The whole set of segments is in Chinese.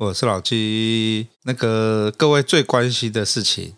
我是老鸡，那个各位最关心的事情，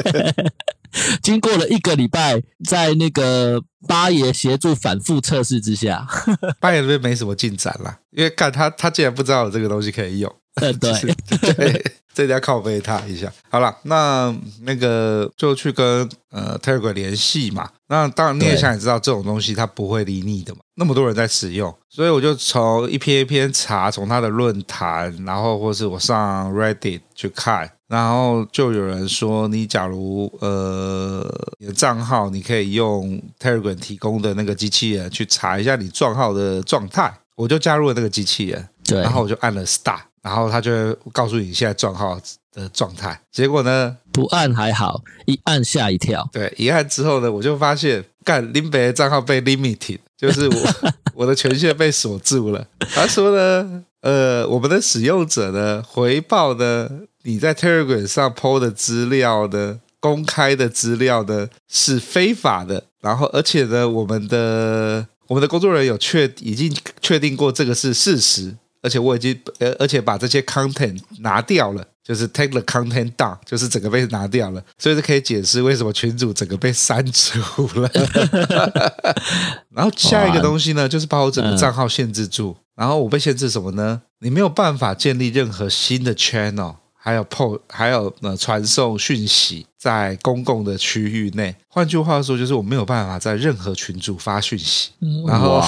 经过了一个礼拜，在那个八爷协助反复测试之下，八爷这边没什么进展啦，因为看他他竟然不知道有这个东西可以用，对对。对这家靠背他一下，好了，那那个就去跟呃 Telegram 联系嘛。那当然你也想也知道，这种东西它不会理你的嘛。那么多人在使用，所以我就从一篇一篇查，从他的论坛，然后或是我上 Reddit 去看，然后就有人说，你假如呃你的账号，你可以用 Telegram 提供的那个机器人去查一下你账号的状态，我就加入了那个机器人，对，然后我就按了 Start。然后他就会告诉你现在账号的状态，结果呢，不按还好，一按吓一跳。对，一按之后呢，我就发现，干林北的账号被 limited，就是我 我的权限被锁住了。他说呢，呃，我们的使用者呢，回报呢，你在 Telegram 上 PO 的资料呢，公开的资料呢，是非法的。然后，而且呢，我们的我们的工作人员有确已经确定过这个是事实。而且我已经，呃，而且把这些 content 拿掉了，就是 take the content down，就是整个被拿掉了，所以这可以解释为什么群主整个被删除了。然后下一个东西呢，就是把我整个账号限制住。然后我被限制什么呢？你没有办法建立任何新的 channel。还有 PO，还有呃传送讯息在公共的区域内。换句话说，就是我没有办法在任何群组发讯息。然后，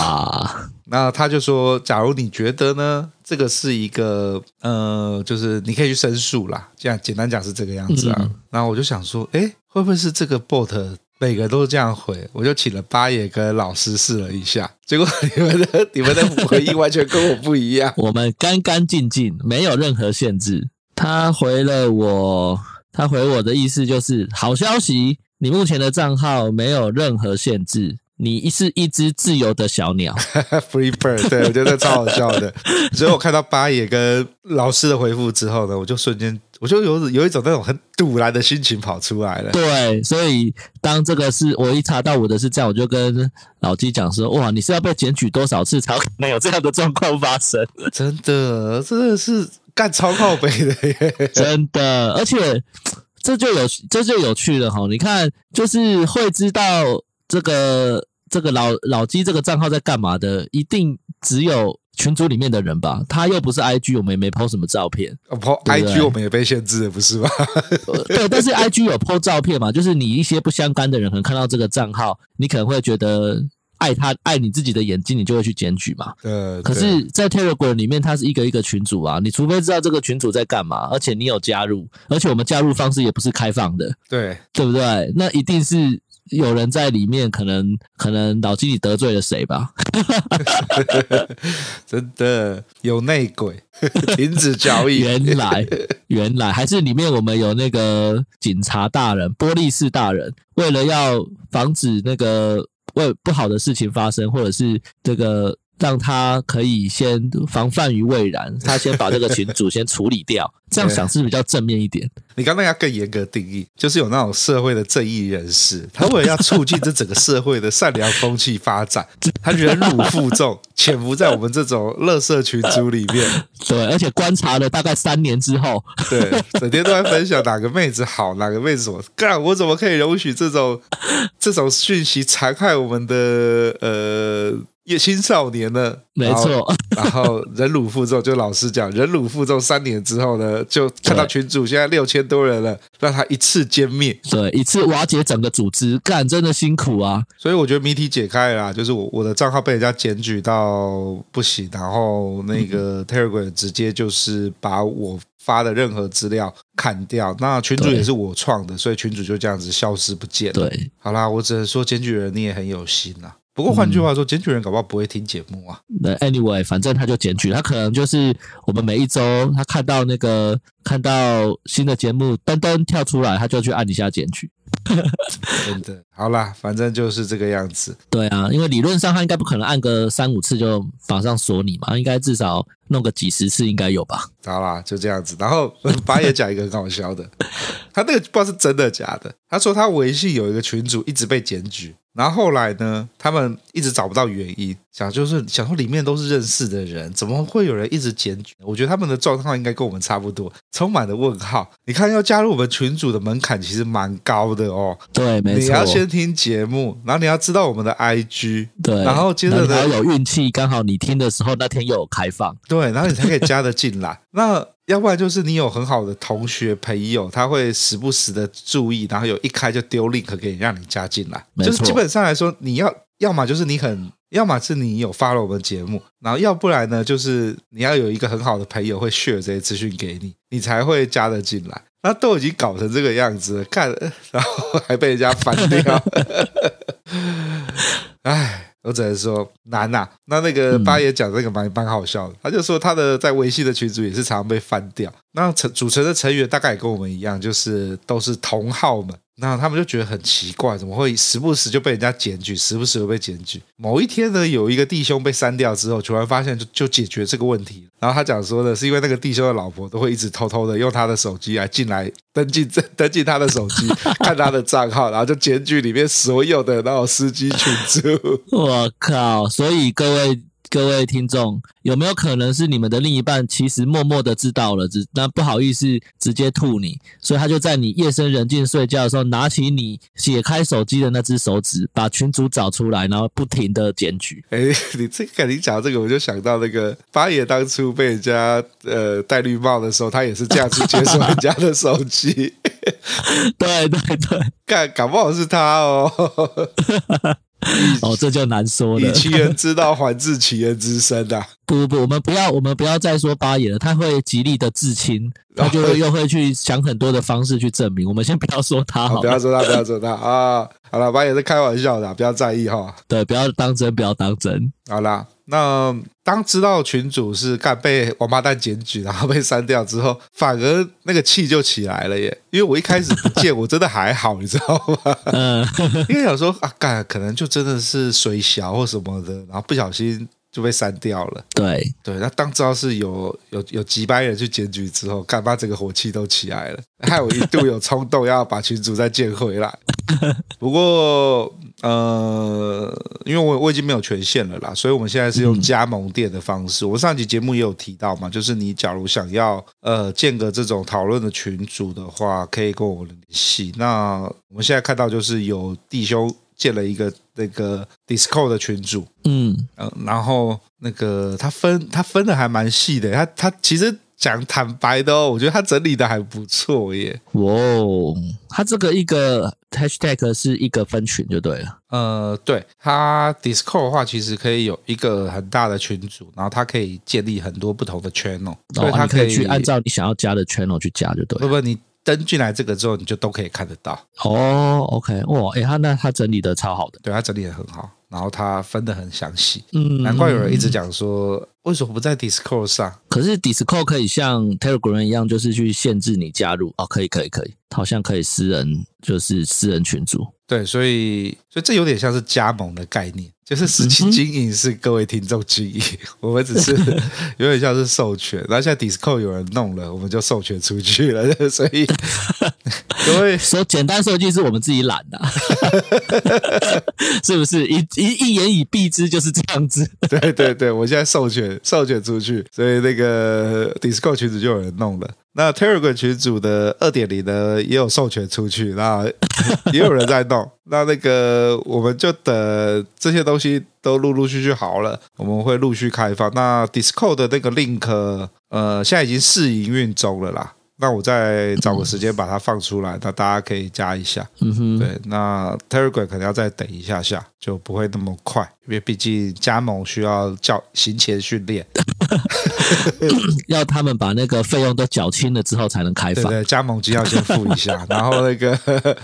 那他就说，假如你觉得呢，这个是一个呃，就是你可以去申诉啦。这样简单讲是这个样子啊。嗯、然后我就想说，哎，会不会是这个 bot 每个都是这样回？我就请了八爷跟老师试了一下，结果你们的你们的回应完全跟我不一样。我们干干净净，没有任何限制。他回了我，他回我的意思就是好消息，你目前的账号没有任何限制，你是一只自由的小鸟，free bird。对，我觉得超好笑的。所以我看到八爷跟老师的回复之后呢，我就瞬间，我就有有一种那种很堵然的心情跑出来了。对，所以当这个是我一查到我的是这样，我就跟老鸡讲说：哇，你是要被检举多少次才可能有这样的状况发生？真的，真的是。干超靠背的耶，真的，而且这就有这就有趣了哈。你看，就是会知道这个这个老老鸡这个账号在干嘛的，一定只有群组里面的人吧？他又不是 IG，我们也没 po 什么照片。po IG 我们也被限制了，不是吧？对，但是 IG 有 po 照片嘛？就是你一些不相干的人可能看到这个账号，你可能会觉得。爱他爱你自己的眼睛，你就会去检举嘛。呃。可是，在 Telegram 里面，它是一个一个群组啊。你除非知道这个群组在干嘛，而且你有加入，而且我们加入方式也不是开放的。对。对不对？那一定是有人在里面，可能可能老经理得罪了谁吧？真的有内鬼，停止交易。原来原来还是里面我们有那个警察大人、玻璃士大人，为了要防止那个。为不好的事情发生，或者是这个让他可以先防范于未然，他先把这个群主先处理掉，这样想是比较正面一点。你刚刚要更严格定义，就是有那种社会的正义人士，他为了要促进这整个社会的善良风气发展，他忍辱负重，潜伏在我们这种垃圾群组里面。对，而且观察了大概三年之后，对，整天都在分享哪个妹子好，哪个妹子什么干，我怎么可以容许这种这种讯息残害我们的呃。一青少年呢，没错，然后忍辱负重，就老实讲，忍辱负重三年之后呢，就看到群主现在六千多人了，让他一次歼灭，对，一次瓦解整个组织，干真的辛苦啊！所以我觉得谜题解开了啦，就是我我的账号被人家检举到不行，然后那个 Telegram 直接就是把我发的任何资料砍掉，那群主也是我创的，所以群主就这样子消失不见了。对，好啦，我只能说检举人你也很有心呐。不过换句话说，检举人搞不好不会听节目啊。那 anyway，反正他就检举，他可能就是我们每一周他看到那个看到新的节目噔噔跳出来，他就去按一下检举。真的，好啦，反正就是这个样子。对啊，因为理论上他应该不可能按个三五次就马上锁你嘛，应该至少弄个几十次应该有吧。好啦，就这样子。然后八爷讲一个很好笑的，他那个不知道是真的假的。他说他微信有一个群主一直被检举。然后后来呢，他们一直找不到原因，想就是想说里面都是认识的人，怎么会有人一直检举？我觉得他们的状况应该跟我们差不多，充满了问号。你看，要加入我们群组的门槛其实蛮高的哦。对，没错。你要先听节目，然后你要知道我们的 IG，对，然后接着呢，有运气，刚好你听的时候那天又有开放，对，然后你才可以加的进来。那要不然就是你有很好的同学朋友，他会时不时的注意，然后有一开就丢 link 给你，让你加进来。就是基本上来说，你要要么就是你很，要么是你有 follow 我们节目，然后要不然呢，就是你要有一个很好的朋友会 share 这些资讯给你，你才会加得进来。那都已经搞成这个样子了，看，然后还被人家翻掉，唉。我只能说难呐、啊。那那个八爷讲这个蛮蛮好笑的，他就说他的在微信的群组也是常常被翻掉。那成组成的成员大概也跟我们一样，就是都是同号们。那他们就觉得很奇怪，怎么会时不时就被人家检举，时不时就被检举？某一天呢，有一个弟兄被删掉之后，突然发现就就解决这个问题。然后他讲说的是因为那个弟兄的老婆都会一直偷偷的用他的手机来进来登记登 登记他的手机，看他的账号，然后就检举里面所有的那种司机群组。我靠！所以各位。各位听众，有没有可能是你们的另一半其实默默的知道了，只那不好意思直接吐你，所以他就在你夜深人静睡觉的时候，拿起你解开手机的那只手指，把群主找出来，然后不停的检举。哎，你这个你讲这个，我就想到那个八爷当初被人家呃戴绿帽的时候，他也是这样子解锁人家的手机。对 对对，干搞不好是他哦。哦，这就难说了。以其人之道还治其人之身啊！不不不，我们不要，我们不要再说八爷了，他会极力的自清，他就会 又会去想很多的方式去证明。我们先不要说他不要说他，不要说他啊！好了，八爷是开玩笑的，不要在意哈。对，不要当真，不要当真。好啦。那当知道群主是干被王八蛋检举，然后被删掉之后，反而那个气就起来了耶！因为我一开始不见，我真的还好，你知道吗？嗯，因为想说啊，干可能就真的是水小或什么的，然后不小心就被删掉了。对对，那当知道是有有有几百人去检举之后，干嘛整个火气都起来了，害我一度有冲动要把群主再建回来。不过。呃，因为我我已经没有权限了啦，所以我们现在是用加盟店的方式。嗯、我上集节目也有提到嘛，就是你假如想要呃建个这种讨论的群组的话，可以跟我联系。那我们现在看到就是有弟兄建了一个那个 Discord 的群组，嗯嗯、呃，然后那个他分他分的还蛮细的，他他其实。讲坦白的哦，我觉得他整理的还不错耶。哦，他这个一个 hashtag 是一个分群就对了。呃，对，他 Discord 的话，其实可以有一个很大的群组，然后他可以建立很多不同的 channel，所以他可以去按照你想要加的 channel 去加就对了。不不，你登进来这个之后，你就都可以看得到。哦，OK，哇，哎，他那他整理的超好的，对，他整理的很好。然后他分的很详细，嗯，难怪有人一直讲说，为什么不在 Discord 上？可是 Discord 可以像 Telegram 一样，就是去限制你加入哦，可以，可以，可以，好像可以私人，就是私人群组。对，所以，所以这有点像是加盟的概念。就是实际经营是各位听众经营，我们只是 有点像是授权。然后现在 Discord 有人弄了，我们就授权出去了。所以各位说简单说句是我们自己懒的，是不是？一一一言以蔽之就是这样子。对对对，我现在授权授权出去，所以那个 Discord 群组就有人弄了。那 Telegram 群组的二点零呢，也有授权出去，那 也有人在弄。那那个我们就等这些东西都陆陆续续好了，我们会陆续开放。那 Discord 的那个 link，呃，现在已经试营运中了啦。那我再找个时间把它放出来，那大家可以加一下。嗯哼，对，那 Telegram 可能要再等一下下，就不会那么快，因为毕竟加盟需要教行前训练，要他们把那个费用都缴清了之后才能开放。对，对，加盟金要先付一下，然后那个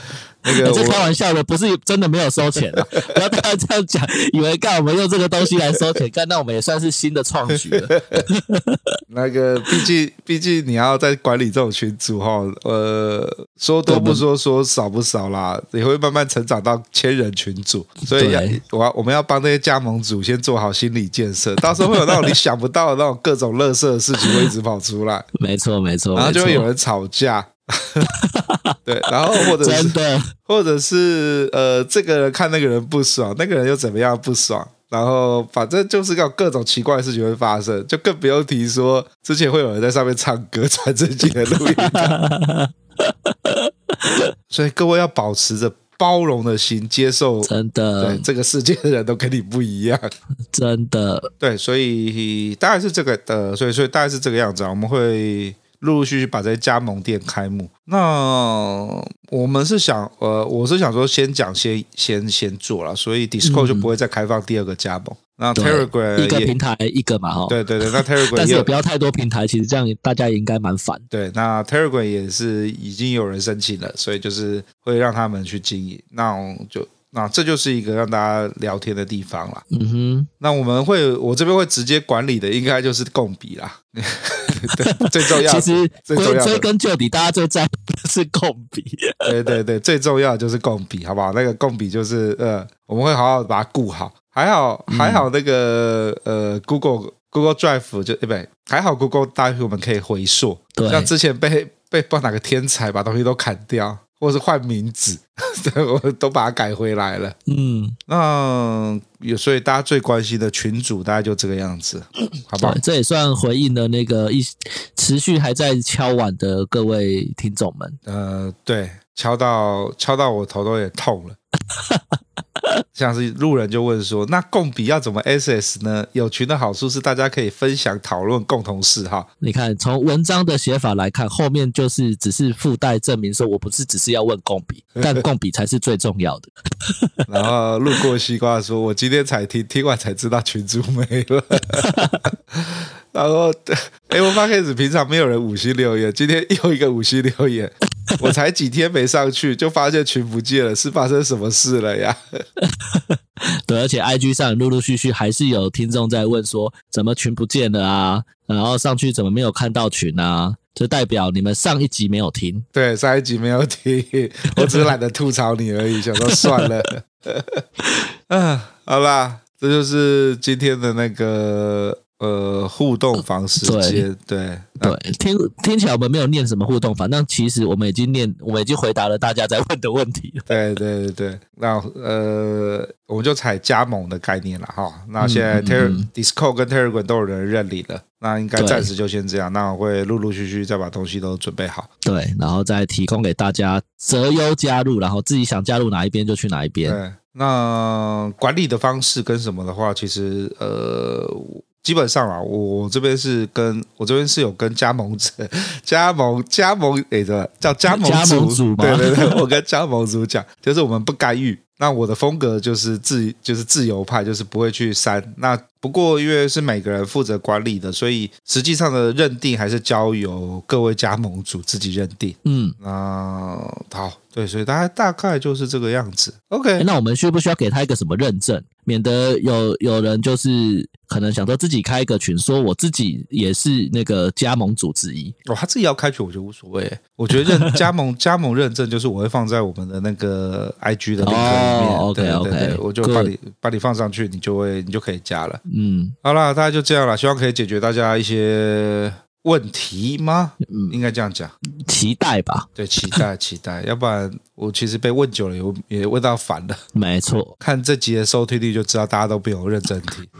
那个是开玩笑的，不是真的没有收钱啊！不要大家这样讲，以为干我们用这个东西来收钱，干那我们也算是新的创举了。那个，毕竟毕竟你要在管理这种群组哈，呃，说多不说，说少不少啦，也会慢慢成长到千人群组，所以要我要我们要帮那些加盟主先做好心理建设，到时候会有那种你想不到的那种各种乐色的事情会一直跑出来。没错没错，然后就会有人吵架。对，然后或者是真的，或者是呃，这个人看那个人不爽，那个人又怎么样不爽，然后反正就是有各种奇怪的事情会发生，就更不用提说之前会有人在上面唱歌传自己的录音。所以各位要保持着包容的心，接受真的，对这个世界的人都跟你不一样，真的，对，所以大概是这个的，所以所以大概是这个样子啊，我们会。陆陆续续把这些加盟店开幕，那我们是想，呃，我是想说先讲先先先做了，所以 Discord 就不会再开放第二个加盟。嗯、那 Telegram 一个平台一个嘛，哈，对对对，那 Telegram 但是也不要太多平台，其实这样大家也应该蛮烦。对，那 Telegram 也是已经有人申请了，所以就是会让他们去经营，那我就。那这就是一个让大家聊天的地方啦。嗯哼，那我们会，我这边会直接管理的，应该就是共笔啦。对，最重要，其实归追根究底，大家最在乎的是共笔。对对对，最重要的就是共笔，好不好？那个共笔就是呃，我们会好好把它顾好。还好还好，那个、嗯、呃，Google Google Drive 就对不对？还好 Google Drive 我们可以回溯。像之前被被不知道哪个天才把东西都砍掉。或是换名字，我都把它改回来了。嗯，那有，所以大家最关心的群主大概就这个样子，好不好？这也算回应了那个一持续还在敲碗的各位听众们。呃，对，敲到敲到我头都也痛了。像是路人就问说：“那共笔要怎么 SS 呢？”有群的好处是大家可以分享讨论共同嗜好。你看，从文章的写法来看，后面就是只是附带证明说，我不是只是要问共笔，但共笔才是最重要的。然后路过西瓜说：“我今天才听，听完才知道群主没了。”然后，哎，我发现是平常没有人五星留言，今天又一个五星留言。我才几天没上去，就发现群不见了，是发生什么事了呀？对，而且 IG 上陆陆续续还是有听众在问说，怎么群不见了啊？然后上去怎么没有看到群啊？就代表你们上一集没有听。对，上一集没有听，我只是 懒得吐槽你而已，想说算了。嗯，好啦，这就是今天的那个。呃，互动房时间，对对，对，听听起来我们没有念什么互动房，但其实我们已经念，我们已经回答了大家在问的问题。对对对对，那呃，我们就采加盟的概念了哈。那现在 Ter、嗯嗯、Discord 跟 Telegram 都有人认领了，那应该暂时就先这样。那我会陆陆续续再把东西都准备好，对，然后再提供给大家择优加入，然后自己想加入哪一边就去哪一边。对，那管理的方式跟什么的话，其实呃。基本上啊，我这边是跟我这边是有跟加盟者、加盟、加盟，诶，这叫加盟组，加盟组对对对，我跟加盟组讲，就是我们不干预。那我的风格就是自，就是自由派，就是不会去删。那不过因为是每个人负责管理的，所以实际上的认定还是交由各位加盟主自己认定。嗯，那好，对，所以大概大概就是这个样子。OK，那我们需不需要给他一个什么认证，免得有有人就是可能想说自己开一个群，说我自己也是那个加盟主之一。哦，他自己要开群，我就无所谓。我觉得认 加盟加盟认证就是我会放在我们的那个 IG 的 link 里面。哦、okay, 对对对，我就把你把你放上去，你就会你就可以加了。嗯，好啦，大家就这样了。希望可以解决大家一些问题吗？嗯，应该这样讲，期待吧。对，期待期待，要不然我其实被问久了，也也问到烦了。没错，看这集的收听率就知道大家都不有认真听。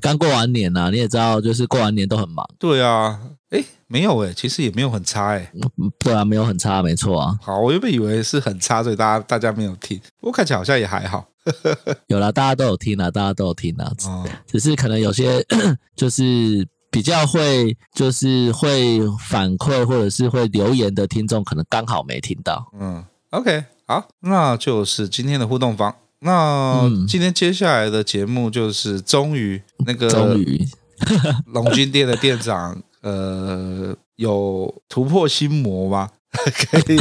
刚过完年呐、啊，你也知道，就是过完年都很忙。对啊，哎，没有哎，其实也没有很差哎。对啊，没有很差，没错啊。好，我原本以为是很差，所以大家大家没有听。不过看起来好像也还好。有啦，大家都有听啦，大家都有听啦。哦、只是可能有些 就是比较会，就是会反馈或者是会留言的听众，可能刚好没听到。嗯，OK，好，那就是今天的互动房。那今天接下来的节目就是终于那个终于龙军店的店长呃有突破心魔吗？可以，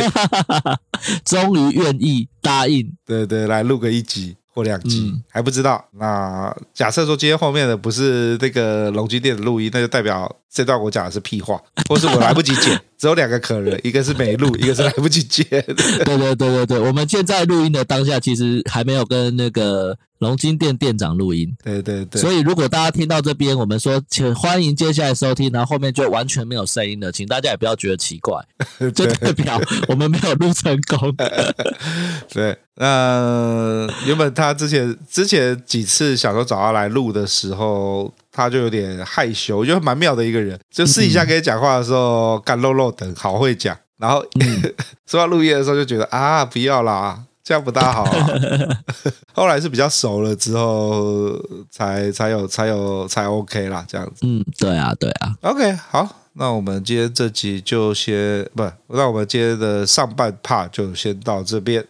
终于愿意答应，对对，来录个一集。或两集、嗯、还不知道。那假设说今天后面的不是那个龙基店的录音，那就代表这段我讲的是屁话，或是我来不及剪。只有两个可能，一个是没录，一个是来不及接。对对对对对，我们现在录音的当下，其实还没有跟那个龙金店店长录音。对对对。所以如果大家听到这边，我们说请欢迎接下来收听，然后后面就完全没有声音了，请大家也不要觉得奇怪，就代表我们没有录成功。对。那原本他之前之前几次想说找他来录的时候，他就有点害羞，我觉得蛮妙的一个人。就私底下跟你讲话的时候，干露露的，好会讲。然后、嗯、说到录音的时候，就觉得啊，不要啦，这样不大好、啊。后来是比较熟了之后，才才有才有才 OK 啦，这样子。嗯，对啊，对啊。OK，好，那我们今天这集就先不，那我们今天的上半 part 就先到这边。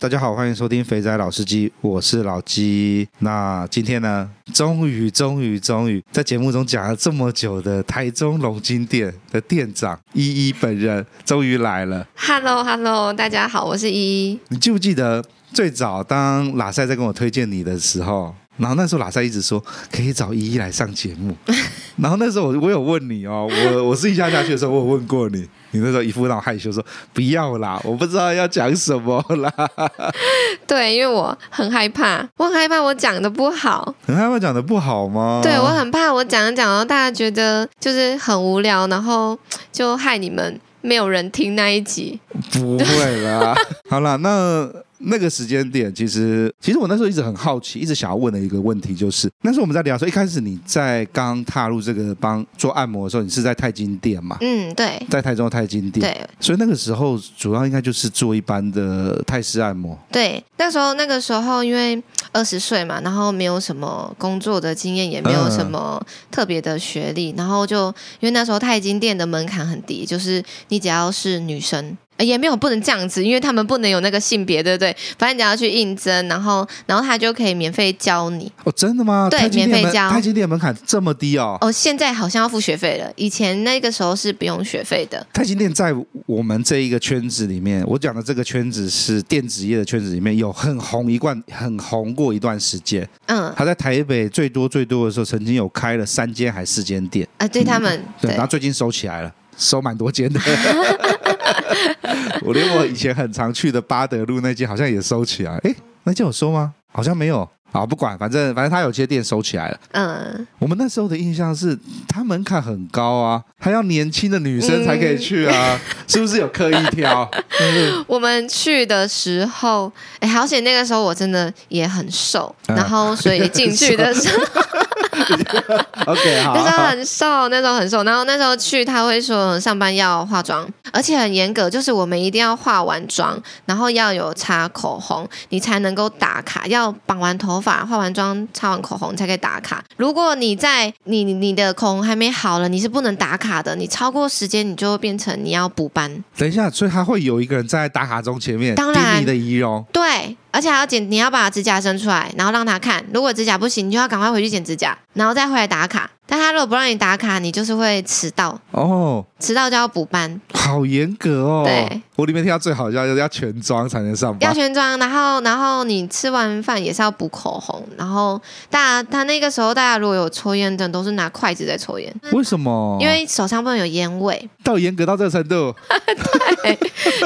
大家好，欢迎收听肥仔老司机，我是老鸡。那今天呢，终于、终于、终于，在节目中讲了这么久的台中龙金店的店长依依本人终于来了。Hello，Hello，大家好，我是依依。你记不记得最早当拉塞在跟我推荐你的时候？然后那时候拉塞一直说可以找依依来上节目，然后那时候我我有问你哦，我我私下下去的时候我有问过你，你那时候一副那种害羞说不要啦，我不知道要讲什么啦。对，因为我很害怕，我很害怕我讲的不好，很害怕讲的不好吗？对，我很怕我讲着讲着大家觉得就是很无聊，然后就害你们没有人听那一集。不会啦，好啦，那。那个时间点，其实其实我那时候一直很好奇，一直想要问的一个问题就是，那时候我们在聊说，一开始你在刚踏入这个帮做按摩的时候，你是在泰金店嘛？嗯，对，在台中的泰金店。对，所以那个时候主要应该就是做一般的泰式按摩。对，那时候那个时候因为二十岁嘛，然后没有什么工作的经验，也没有什么特别的学历，嗯、然后就因为那时候泰金店的门槛很低，就是你只要是女生。也没有不能这样子，因为他们不能有那个性别，对不对？反正你要去应征，然后然后他就可以免费教你。哦，真的吗？对，免费教。泰金店门槛这么低哦？哦，现在好像要付学费了，以前那个时候是不用学费的。泰金店在我们这一个圈子里面，我讲的这个圈子是电子业的圈子里面有很红一贯，很红过一段时间。嗯，他在台北最多最多的时候，曾经有开了三间还是四间店啊？对他们，嗯、对，然后最近收起来了。收蛮多间的，我连我以前很常去的巴德路那间好像也收起来。哎，那间有收吗？好像没有。好，不管，反正反正他有些店收起来了。嗯，我们那时候的印象是，他门槛很高啊，还要年轻的女生才可以去啊，嗯、是不是有刻意挑？我们去的时候，哎，好险那个时候我真的也很瘦，嗯、然后所以进去的时候。OK，好。那时候很瘦，那时候很瘦。然后那时候去，他会说上班要化妆，而且很严格，就是我们一定要化完妆，然后要有擦口红，你才能够打卡。要绑完头发、化完妆、擦完口红才可以打卡。如果你在你你的口红还没好了，你是不能打卡的。你超过时间，你就会变成你要补班。等一下，所以他会有一个人站在打卡钟前面，当然你的仪容。对。而且还要剪，你要把指甲伸出来，然后让他看。如果指甲不行，你就要赶快回去剪指甲，然后再回来打卡。但他如果不让你打卡，你就是会迟到哦，迟到就要补班，好严格哦。对，我里面听到最好笑就是要全妆才能上班，要全妆，然后然后你吃完饭也是要补口红，然后大家他那个时候大家如果有抽烟的，都是拿筷子在抽烟，为什么？因为手上不能有烟味，到严格到这个程度。对，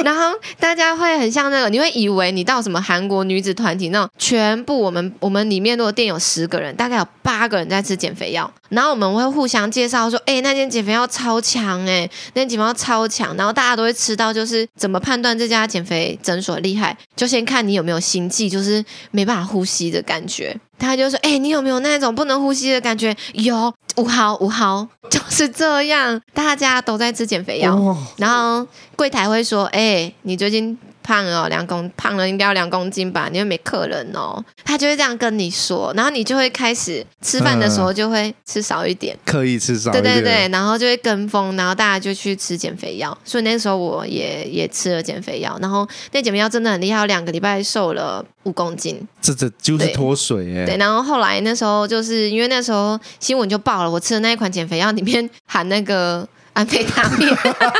然后大家会很像那个，你会以为你到什么韩国女子团体那种，全部我们我们里面如果店有十个人，大概有八个人在吃减肥药，然后。我们会互相介绍说，哎，那间减肥药超强，哎，那间减肥药超强，然后大家都会吃到，就是怎么判断这家减肥诊所厉害，就先看你有没有心悸，就是没办法呼吸的感觉。他就说，哎，你有没有那种不能呼吸的感觉？有，五毫五毫，就是这样。大家都在吃减肥药，然后柜台会说，哎，你最近。胖了，两公胖了应该要两公斤吧？你又没客人哦，他就会这样跟你说，然后你就会开始吃饭的时候就会吃少一点，刻意吃少一点，对对对，然后就会跟风，然后大家就去吃减肥药，所以那时候我也也吃了减肥药，然后那减肥药真的很厉害，我两个礼拜瘦了五公斤，这这就是脱水哎，对，然后后来那时候就是因为那时候新闻就爆了，我吃的那一款减肥药里面含那个。安非他命，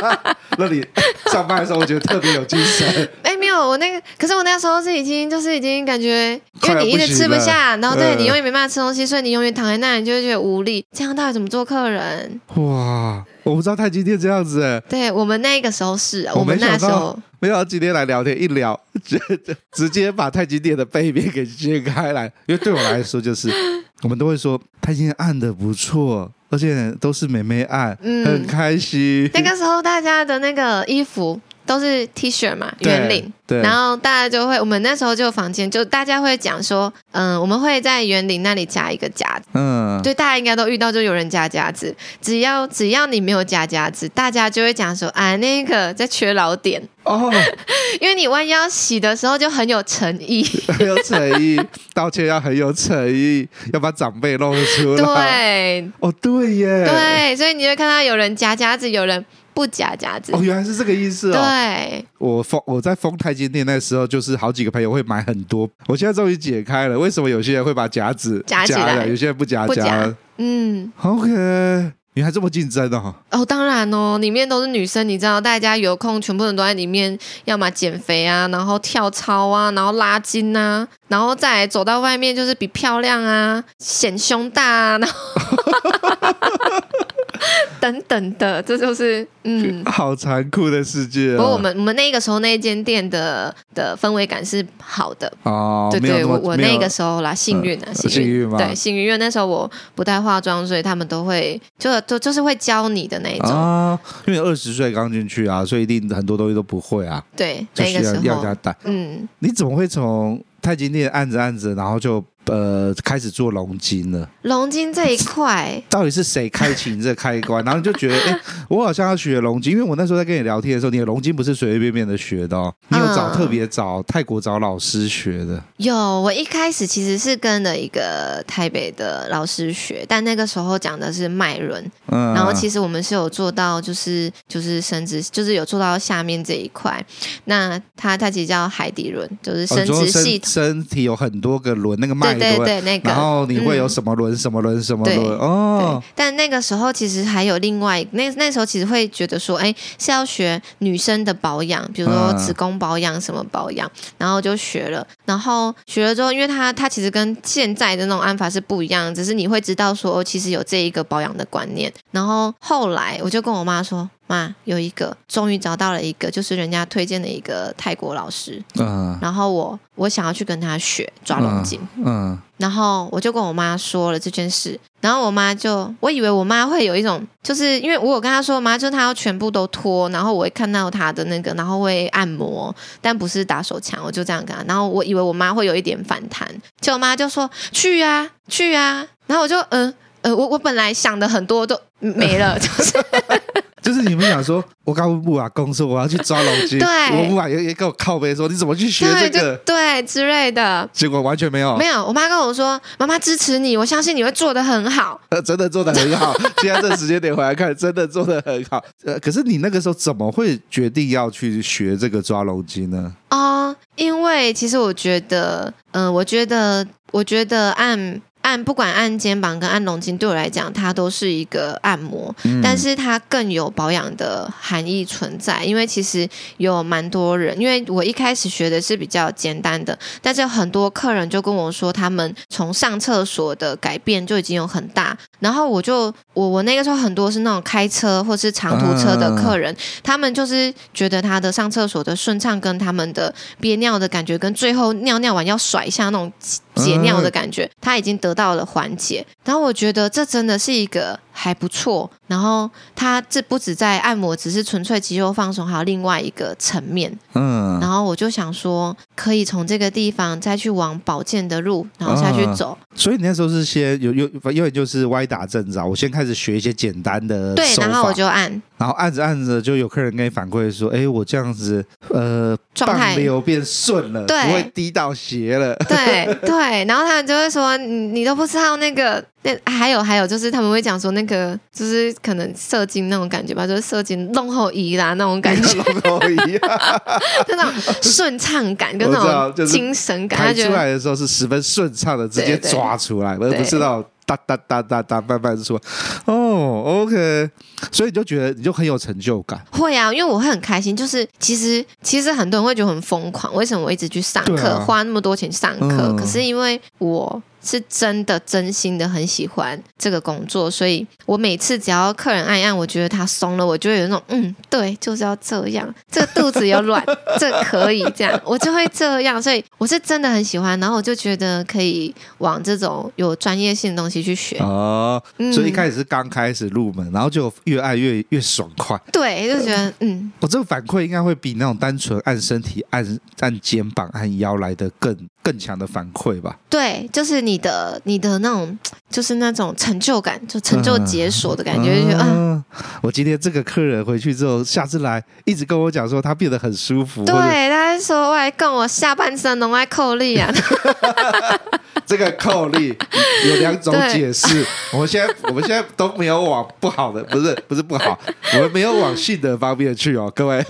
那你上班的时候我觉得特别有精神。哎、欸，没有，我那个，可是我那个时候是已经就是已经感觉，因为你一直吃不下，不然后对、嗯、你永远没办法吃东西，所以你永远躺在那里，你就会觉得无力。这样到底怎么做客人？哇，我不知道太极店这样子哎。对我们那个时候是，我们那时候没想到今天来聊天一聊，直直接把太极店的背面给揭开来，因为对我来说就是，我们都会说太极店按的不错。而且都是美眉案，嗯，很开心。那个时候大家的那个衣服都是 T 恤嘛，圆领，对。然后大家就会，我们那时候就房间就大家会讲说，嗯，我们会在圆领那里加一个夹子，嗯，对，大家应该都遇到就有人加夹子，只要只要你没有加夹子，大家就会讲说，啊，那个在缺老点。哦，因为你弯腰洗的时候就很有诚意，很有诚意，道歉要很有诚意，要把长辈露出来。对，哦，对耶，对，所以你会看到有人夹夹子，有人不夹夹子。哦，原来是这个意思哦。对，我封我在封太极店那时候，就是好几个朋友会买很多。我现在终于解开了，为什么有些人会把夹子夹起来，有些人不夹夹。嗯，OK。你还这么竞争哦？哦，当然哦，里面都是女生，你知道，大家有空，全部人都在里面，要么减肥啊，然后跳操啊，然后拉筋啊，然后再走到外面就是比漂亮啊，显胸大啊，然后。等等的，这就是嗯，好残酷的世界，哦。不过我们我们那个时候那一间店的的氛围感是好的。哦，对对，我我那个时候啦，幸运啊，幸运，对幸运，因为那时候我不带化妆，所以他们都会就就就是会教你的那一种。啊，因为二十岁刚进去啊，所以一定很多东西都不会啊，对，那个时候。要他带，嗯，你怎么会从太极店按着按着，然后就？呃，开始做龙筋了。龙筋这一块，到底是谁开启你这个开关？然后你就觉得，哎、欸，我好像要学龙筋，因为我那时候在跟你聊天的时候，你的龙筋不是随随便便的学的哦，你有找特别找泰国找老师学的。有，我一开始其实是跟了一个台北的老师学，但那个时候讲的是脉轮，嗯，然后其实我们是有做到，就是就是生殖，就是有做到下面这一块。那它它其实叫海底轮，就是生殖系统，身体有很多个轮，那个脉。对对，那个，然后你会有什么轮、嗯、什么轮什么轮哦。但那个时候其实还有另外那那时候其实会觉得说，哎，是要学女生的保养，比如说子宫保养什么保养，然后就学了。然后学了之后，因为它它其实跟现在的那种按法是不一样，只是你会知道说，其实有这一个保养的观念。然后后来我就跟我妈说。妈，有一个，终于找到了一个，就是人家推荐的一个泰国老师。嗯，然后我我想要去跟他学抓龙筋。嗯，然后我就跟我妈说了这件事，然后我妈就，我以为我妈会有一种，就是因为我有跟她说，妈，就她要全部都脱，然后我会看到她的那个，然后会按摩，但不是打手枪，我就这样跟她。然后我以为我妈会有一点反弹，结果我妈就说去啊去啊，然后我就嗯呃，我我本来想的很多都没了，就是。就是你们想说，我刚问木瓦公说我要去抓龙筋，对，我木瓦也也跟我靠背说，你怎么去学这个？对，对之类的，结果完全没有，没有。我妈跟我说，妈妈支持你，我相信你会做的很好。呃，真的做的很好。现在这个时间点回来看，真的做的很好。呃，可是你那个时候怎么会决定要去学这个抓龙筋呢？啊、呃，因为其实我觉得，嗯、呃，我觉得，我觉得按。按不管按肩膀跟按龙筋，对我来讲，它都是一个按摩，嗯、但是它更有保养的含义存在。因为其实有蛮多人，因为我一开始学的是比较简单的，但是很多客人就跟我说，他们从上厕所的改变就已经有很大。然后我就我我那个时候很多是那种开车或是长途车的客人，啊、他们就是觉得他的上厕所的顺畅跟他们的憋尿的感觉，跟最后尿尿完要甩一下那种解尿的感觉，他已经得到了缓解，然后我觉得这真的是一个还不错。然后它这不止在按摩，只是纯粹肌肉放松，还有另外一个层面。嗯。然后我就想说，可以从这个地方再去往保健的路，然后下去走。嗯、所以你那时候是先有有，因为就是歪打正着，我先开始学一些简单的。对，然后我就按。然后按着按着，就有客人跟你反馈说：“哎，我这样子，呃，状态棒流变顺了，对，不会滴到血了。”对对，然后他们就会说：“你你都不知道那个，那还有还有，就是他们会讲说那个，就是可能射精那种感觉吧，就是射精弄后移啦那种感觉，弄后移，那种顺畅感跟那种精神感，排出来的时候是十分顺畅的，直接抓出来，而不是那种。”哒哒哒哒哒，慢慢说。哦，OK，所以你就觉得你就很有成就感。会啊，因为我会很开心。就是其实其实很多人会觉得很疯狂，为什么我一直去上课，啊、花那么多钱上课？嗯、可是因为我。是真的真心的很喜欢这个工作，所以我每次只要客人按一按，我觉得他松了，我就会有那种嗯，对，就是要这样，这个肚子有软，这可以这样，我就会这样，所以我是真的很喜欢，然后我就觉得可以往这种有专业性的东西去学。哦。所以一开始是刚开始入门，然后就越按越越爽快，对，就觉得嗯，我这个反馈应该会比那种单纯按身体、按按肩膀、按腰来的更更强的反馈吧？对，就是你。的你的那种就是那种成就感，就成就解锁的感觉，就觉得啊，我今天这个客人回去之后，下次来一直跟我讲说他变得很舒服。对，他说我还跟我下半身拢爱扣力啊。这个扣力有两种解释，我们现在我们现在都没有往不好的，不是不是不好，我们没有往性的方面去哦，各位。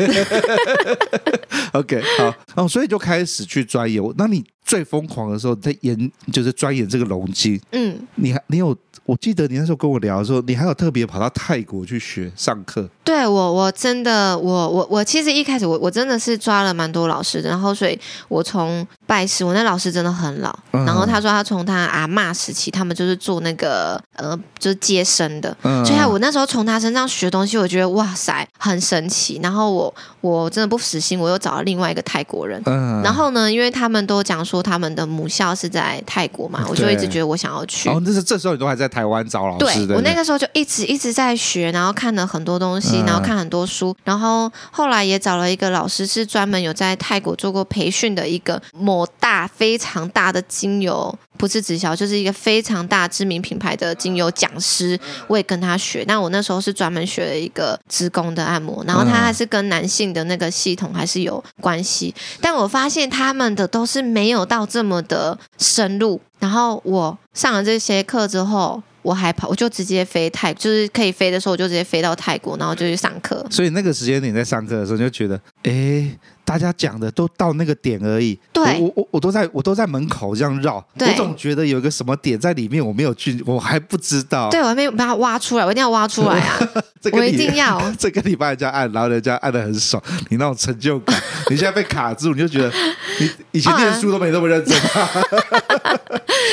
OK，好，哦，所以就开始去钻研。那你最疯狂的时候在研，就是钻研这个龙筋。嗯，你还你有。我记得你那时候跟我聊的时候，你还有特别跑到泰国去学上课。对我，我真的，我我我其实一开始我我真的是抓了蛮多老师的，然后所以我从拜师，我那老师真的很老，嗯、然后他说他从他阿嬷时期，他们就是做那个呃，就是接生的，嗯、所以我那时候从他身上学东西，我觉得哇塞，很神奇。然后我我真的不死心，我又找了另外一个泰国人，嗯、然后呢，因为他们都讲说他们的母校是在泰国嘛，我就一直觉得我想要去。哦，那是这时候你都还在台湾找老师？对，我那个时候就一直一直在学，然后看了很多东西，然后看很多书，嗯、然后后来也找了一个老师，是专门有在泰国做过培训的一个某大非常大的精油，不是直销，就是一个非常大知名品牌的精油讲师，我也跟他学。那我那时候是专门学了一个子宫的按摩，然后他还是跟男性的那个系统还是有关系，但我发现他们的都是没有到这么的深入。然后我上了这些课之后。我还跑，我就直接飞泰，就是可以飞的时候，我就直接飞到泰国，然后就去上课。所以那个时间点在上课的时候，你就觉得，哎。大家讲的都到那个点而已，对，我我我都在我都在门口这样绕，我总觉得有一个什么点在里面，我没有去，我还不知道。对，我还没有把它挖出来，我一定要挖出来啊！这个我一定要。这个礼拜人家按，然后人家按的很爽，你那种成就感，你现在被卡住，你就觉得你以前念书都没那么认真。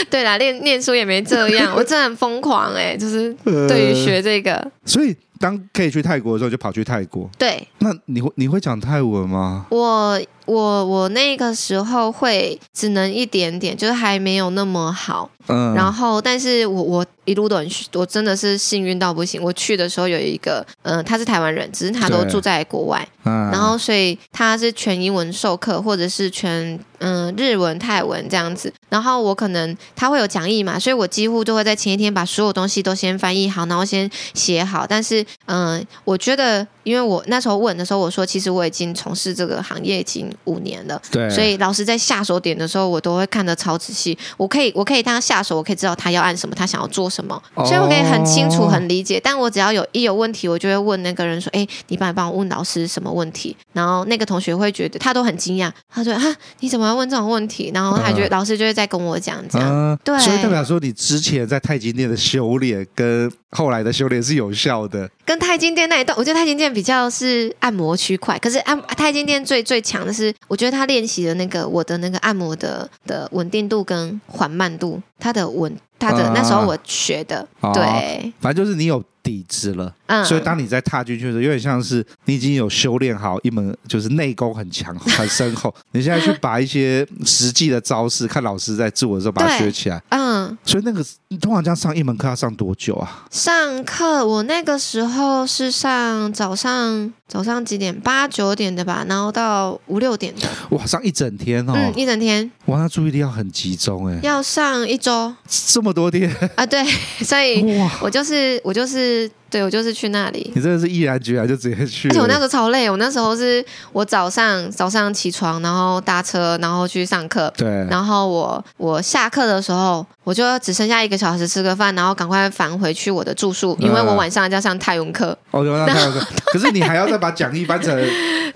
对啦，念念书也没这样，我真的很疯狂哎、欸，就是对于学这个，呃、所以。当可以去泰国的时候，就跑去泰国。对，那你会你会讲泰文吗？我我我那个时候会只能一点点，就是还没有那么好。嗯，然后但是我我一路都很，我真的是幸运到不行。我去的时候有一个，嗯、呃，他是台湾人，只是他都住在国外。嗯，然后所以他是全英文授课，或者是全嗯、呃、日文、泰文这样子。然后我可能他会有讲义嘛，所以我几乎就会在前一天把所有东西都先翻译好，然后先写好。但是嗯、呃，我觉得。因为我那时候问的时候，我说其实我已经从事这个行业已经五年了，对，所以老师在下手点的时候，我都会看得超仔细。我可以，我可以当下手，我可以知道他要按什么，他想要做什么，哦、所以我可以很清楚、很理解。但我只要有一有问题，我就会问那个人说：“哎，你帮你帮我问老师什么问题？”然后那个同学会觉得他都很惊讶，他说：“啊，你怎么要问这种问题？”然后他觉得老师就会再跟我讲这样。嗯、对，所以代表说你之前在太极殿的修炼跟后来的修炼是有效的。跟太极殿那一段，我觉得太极殿比较是按摩区块，可是按太极殿最最强的是，我觉得他练习的那个我的那个按摩的的稳定度跟缓慢度，他的稳，他的、啊、那时候我学的，对，反正就是你有底子了。嗯，所以当你在踏进去的时候，有点像是你已经有修炼好一门，就是内功很强、很深厚。你现在去把一些实际的招式，看老师在做的时候，把它学起来。嗯，所以那个你通常这样上一门课要上多久啊？上课我那个时候是上早上早上几点？八九点的吧，然后到五六点的。哇，上一整天哦！嗯，一整天。哇，那注意力要很集中哎。要上一周。这么多天啊？对，所以我就是我就是。对，我就是去那里。你真的是毅然决然就直接去。而且我那时候超累，我那时候是我早上早上起床，然后搭车，然后去上课。对。然后我我下课的时候，我就只剩下一个小时吃个饭，然后赶快返回去我的住宿，因为我晚上就要上泰文课。哦，上泰文课。可是你还要再把讲义翻成。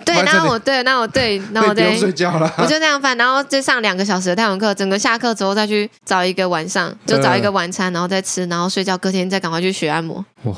对，那我对，那我 对，那我对。睡觉了。我就这样翻，然后再上两个小时的泰文课，整个下课之后再去找一个晚上，就找一个晚餐，然后再吃，然后睡觉，隔天再赶快去学按摩。哇。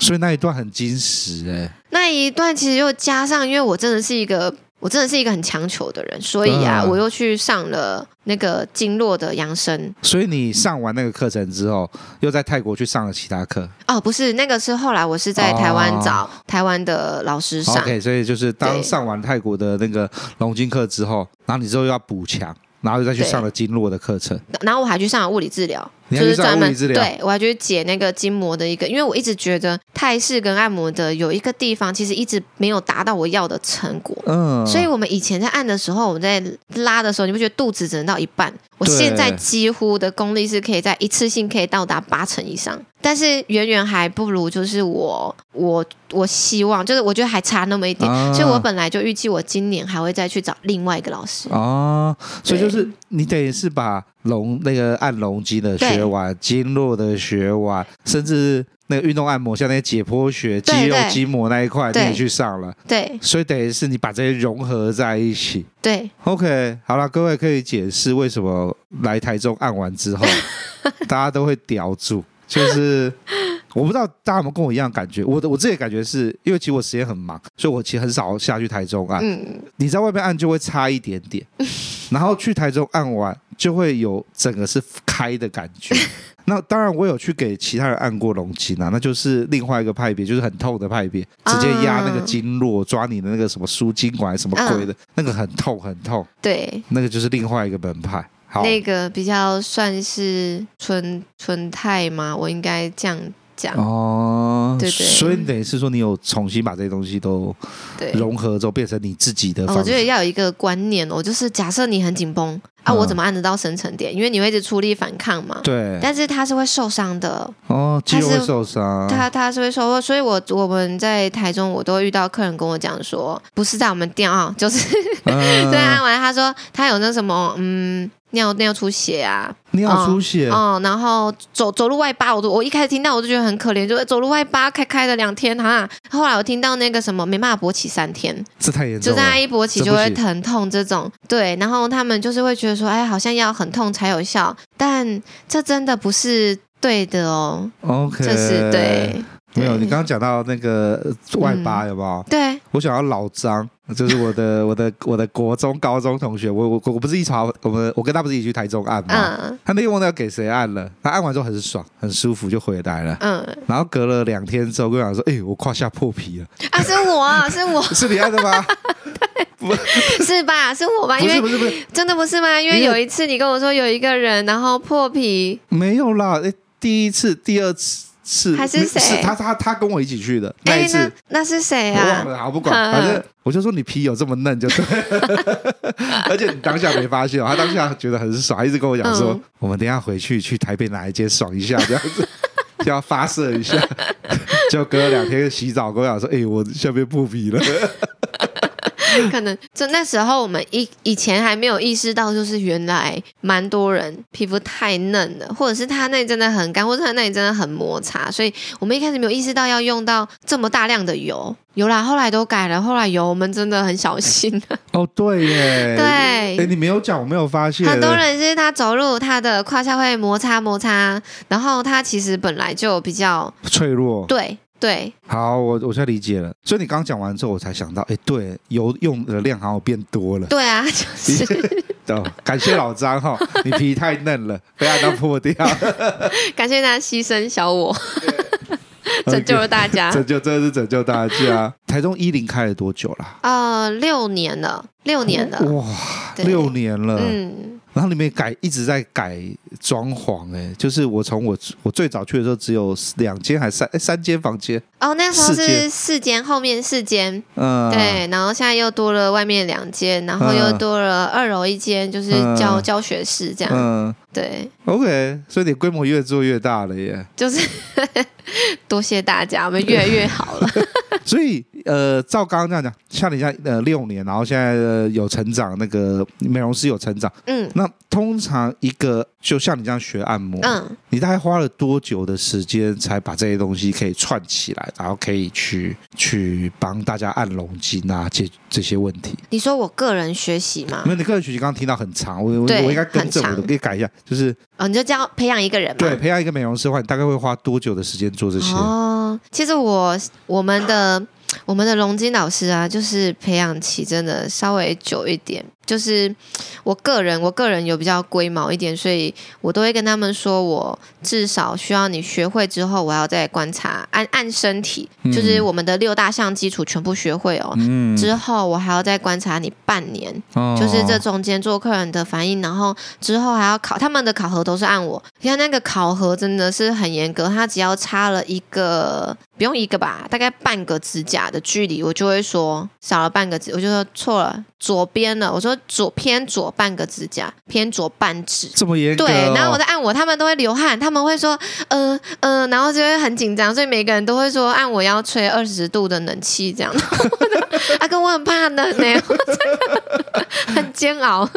所以那一段很精实哎，那一段其实又加上，因为我真的是一个，我真的是一个很强求的人，所以啊，我又去上了那个经络的养生。所以你上完那个课程之后，又在泰国去上了其他课？哦，不是，那个是后来我是在台湾找台湾的老师上。OK，所以就是当上完泰国的那个龙筋课之后，然后你之后又要补强。然后又再去上了经络的课程，然后我还去上了物理治疗，就是专门，对，我要去解那个筋膜的一个，因为我一直觉得泰式跟按摩的有一个地方，其实一直没有达到我要的成果。嗯，所以我们以前在按的时候，我们在拉的时候，你不觉得肚子只能到一半？我现在几乎的功力是可以在一次性可以到达八成以上，但是远远还不如就是我我我希望就是我觉得还差那么一点，啊、所以我本来就预计我今年还会再去找另外一个老师哦，所以就是你等于是把龙那个按龙筋的学完，经络的学完，甚至。那个运动按摩，像那些解剖学、肌肉筋膜那一块，你也去上了。对，所以等于是你把这些融合在一起。对，OK，好了，各位可以解释为什么来台中按完之后，大家都会叼住。就是 我不知道大家有没有跟我一样感觉，我的我自己的感觉是因为其实我时间很忙，所以我其实很少下去台中按。嗯，你在外面按就会差一点点，然后去台中按完就会有整个是开的感觉。那当然，我有去给其他人按过龙筋啊，那就是另外一个派别，就是很痛的派别，直接压那个经络，抓你的那个什么输精管什么鬼的，嗯、那个很痛很痛。对，那个就是另外一个门派。好，那个比较算是纯纯泰吗？我应该这样。讲哦，对对，所以等于是说，你有重新把这些东西都融合之后，变成你自己的。我觉得要有一个观念哦，就是假设你很紧绷啊，我怎么按得到深层点？因为你会一直出力反抗嘛。对。但是他是会受伤的哦，肌肉会受伤。他他是会受，所以我我们在台中，我都会遇到客人跟我讲说，不是在我们店啊，就是对按完，他说他有那什么嗯。尿尿出血啊！尿出血，哦、嗯嗯，然后走走路外八，我都我一开始听到我就觉得很可怜，就走路外八开开了两天哈。后来我听到那个什么没办法勃起三天，这太严重了，就在一勃起就会疼痛这种。对，然后他们就是会觉得说，哎，好像要很痛才有效，但这真的不是对的哦。OK，这是对。没有，你刚刚讲到那个外八有没有？嗯、对，我想要老张，就是我的 我的我的国中高中同学，我我我不是一查我们我跟他不是一起去台中按吗？嗯、他那天忘了要给谁按了，他按完之后很爽很舒服就回来了。嗯，然后隔了两天之后跟我讲说，哎、欸，我胯下破皮了。啊，是我 是我是你按的吗？是吧？是我吧？因为不是不是真的不是吗？因为有一次你跟我说有一个人然后破皮，没有啦，哎，第一次第二次。是还是谁？是他他他跟我一起去的那一次，欸、那，那是谁啊？我忘了，好不管，反正我就说你皮有这么嫩就对，而且你当下没发现哦，他当下觉得很爽，一直跟我讲说，嗯、我们等一下回去去台北哪一间爽一下这样子，就要发射一下，就隔了两天洗澡跟我讲说，哎、欸，我下面不皮了。可能就那时候我们以以前还没有意识到，就是原来蛮多人皮肤太嫩了，或者是他那里真的很干，或者他那里真的很摩擦，所以我们一开始没有意识到要用到这么大量的油。有啦，后来都改了，后来油我们真的很小心。哦，对耶，对，哎，你没有讲，我没有发现。很多人是他走路，他的胯下会摩擦摩擦，然后他其实本来就比较脆弱。对。对，好，我我现在理解了。所以你刚刚讲完之后，我才想到，哎，对，油用的量好像变多了。对啊，就是。哦，感谢老张哈，你皮太嫩了，被按到破掉。感谢他牺牲小我。拯救了大家，拯救真的是拯救大家。台中一零开了多久了？呃，六年了，六年了，哇，六年了，嗯。然后里面改一直在改装潢，哎，就是我从我我最早去的时候只有两间还是三三间房间。哦，那时候是四间，后面四间，嗯，对，然后现在又多了外面两间，然后又多了二楼一间，就是教、嗯、教学室这样，嗯，对，OK，所以你规模越做越大了耶，就是 多谢大家，我们越来越好了。所以，呃，照刚刚这样讲，像你像呃六年，然后现在、呃、有成长，那个美容师有成长，嗯，那通常一个就像你这样学按摩，嗯，你大概花了多久的时间才把这些东西可以串起来，然后可以去去帮大家按龙筋啊，解这些问题？你说我个人学习吗？没有，你个人学习刚刚听到很长，我我我应该更正，我可以改一下，就是哦，你就这样培养一个人嘛，对，培养一个美容师的话，你大概会花多久的时间做这些？哦，其实我我们的。我们的龙金老师啊，就是培养期真的稍微久一点。就是我个人，我个人有比较龟毛一点，所以我都会跟他们说，我至少需要你学会之后，我要再观察按按身体，就是我们的六大项基础全部学会哦。嗯。之后我还要再观察你半年，哦、就是这中间做客人的反应，然后之后还要考他们的考核都是按我。你看那个考核真的是很严格，他只要差了一个，不用一个吧，大概半个指甲的距离，我就会说少了半个指，我就说错了，左边了，我说。左偏左半个指甲，偏左半指，这么严格、哦？对，然后我在按我，他们都会流汗，他们会说，嗯、呃、嗯、呃，然后就会很紧张，所以每个人都会说，按我要吹二十度的冷气这样。阿 哥，我很怕冷呢，很煎熬，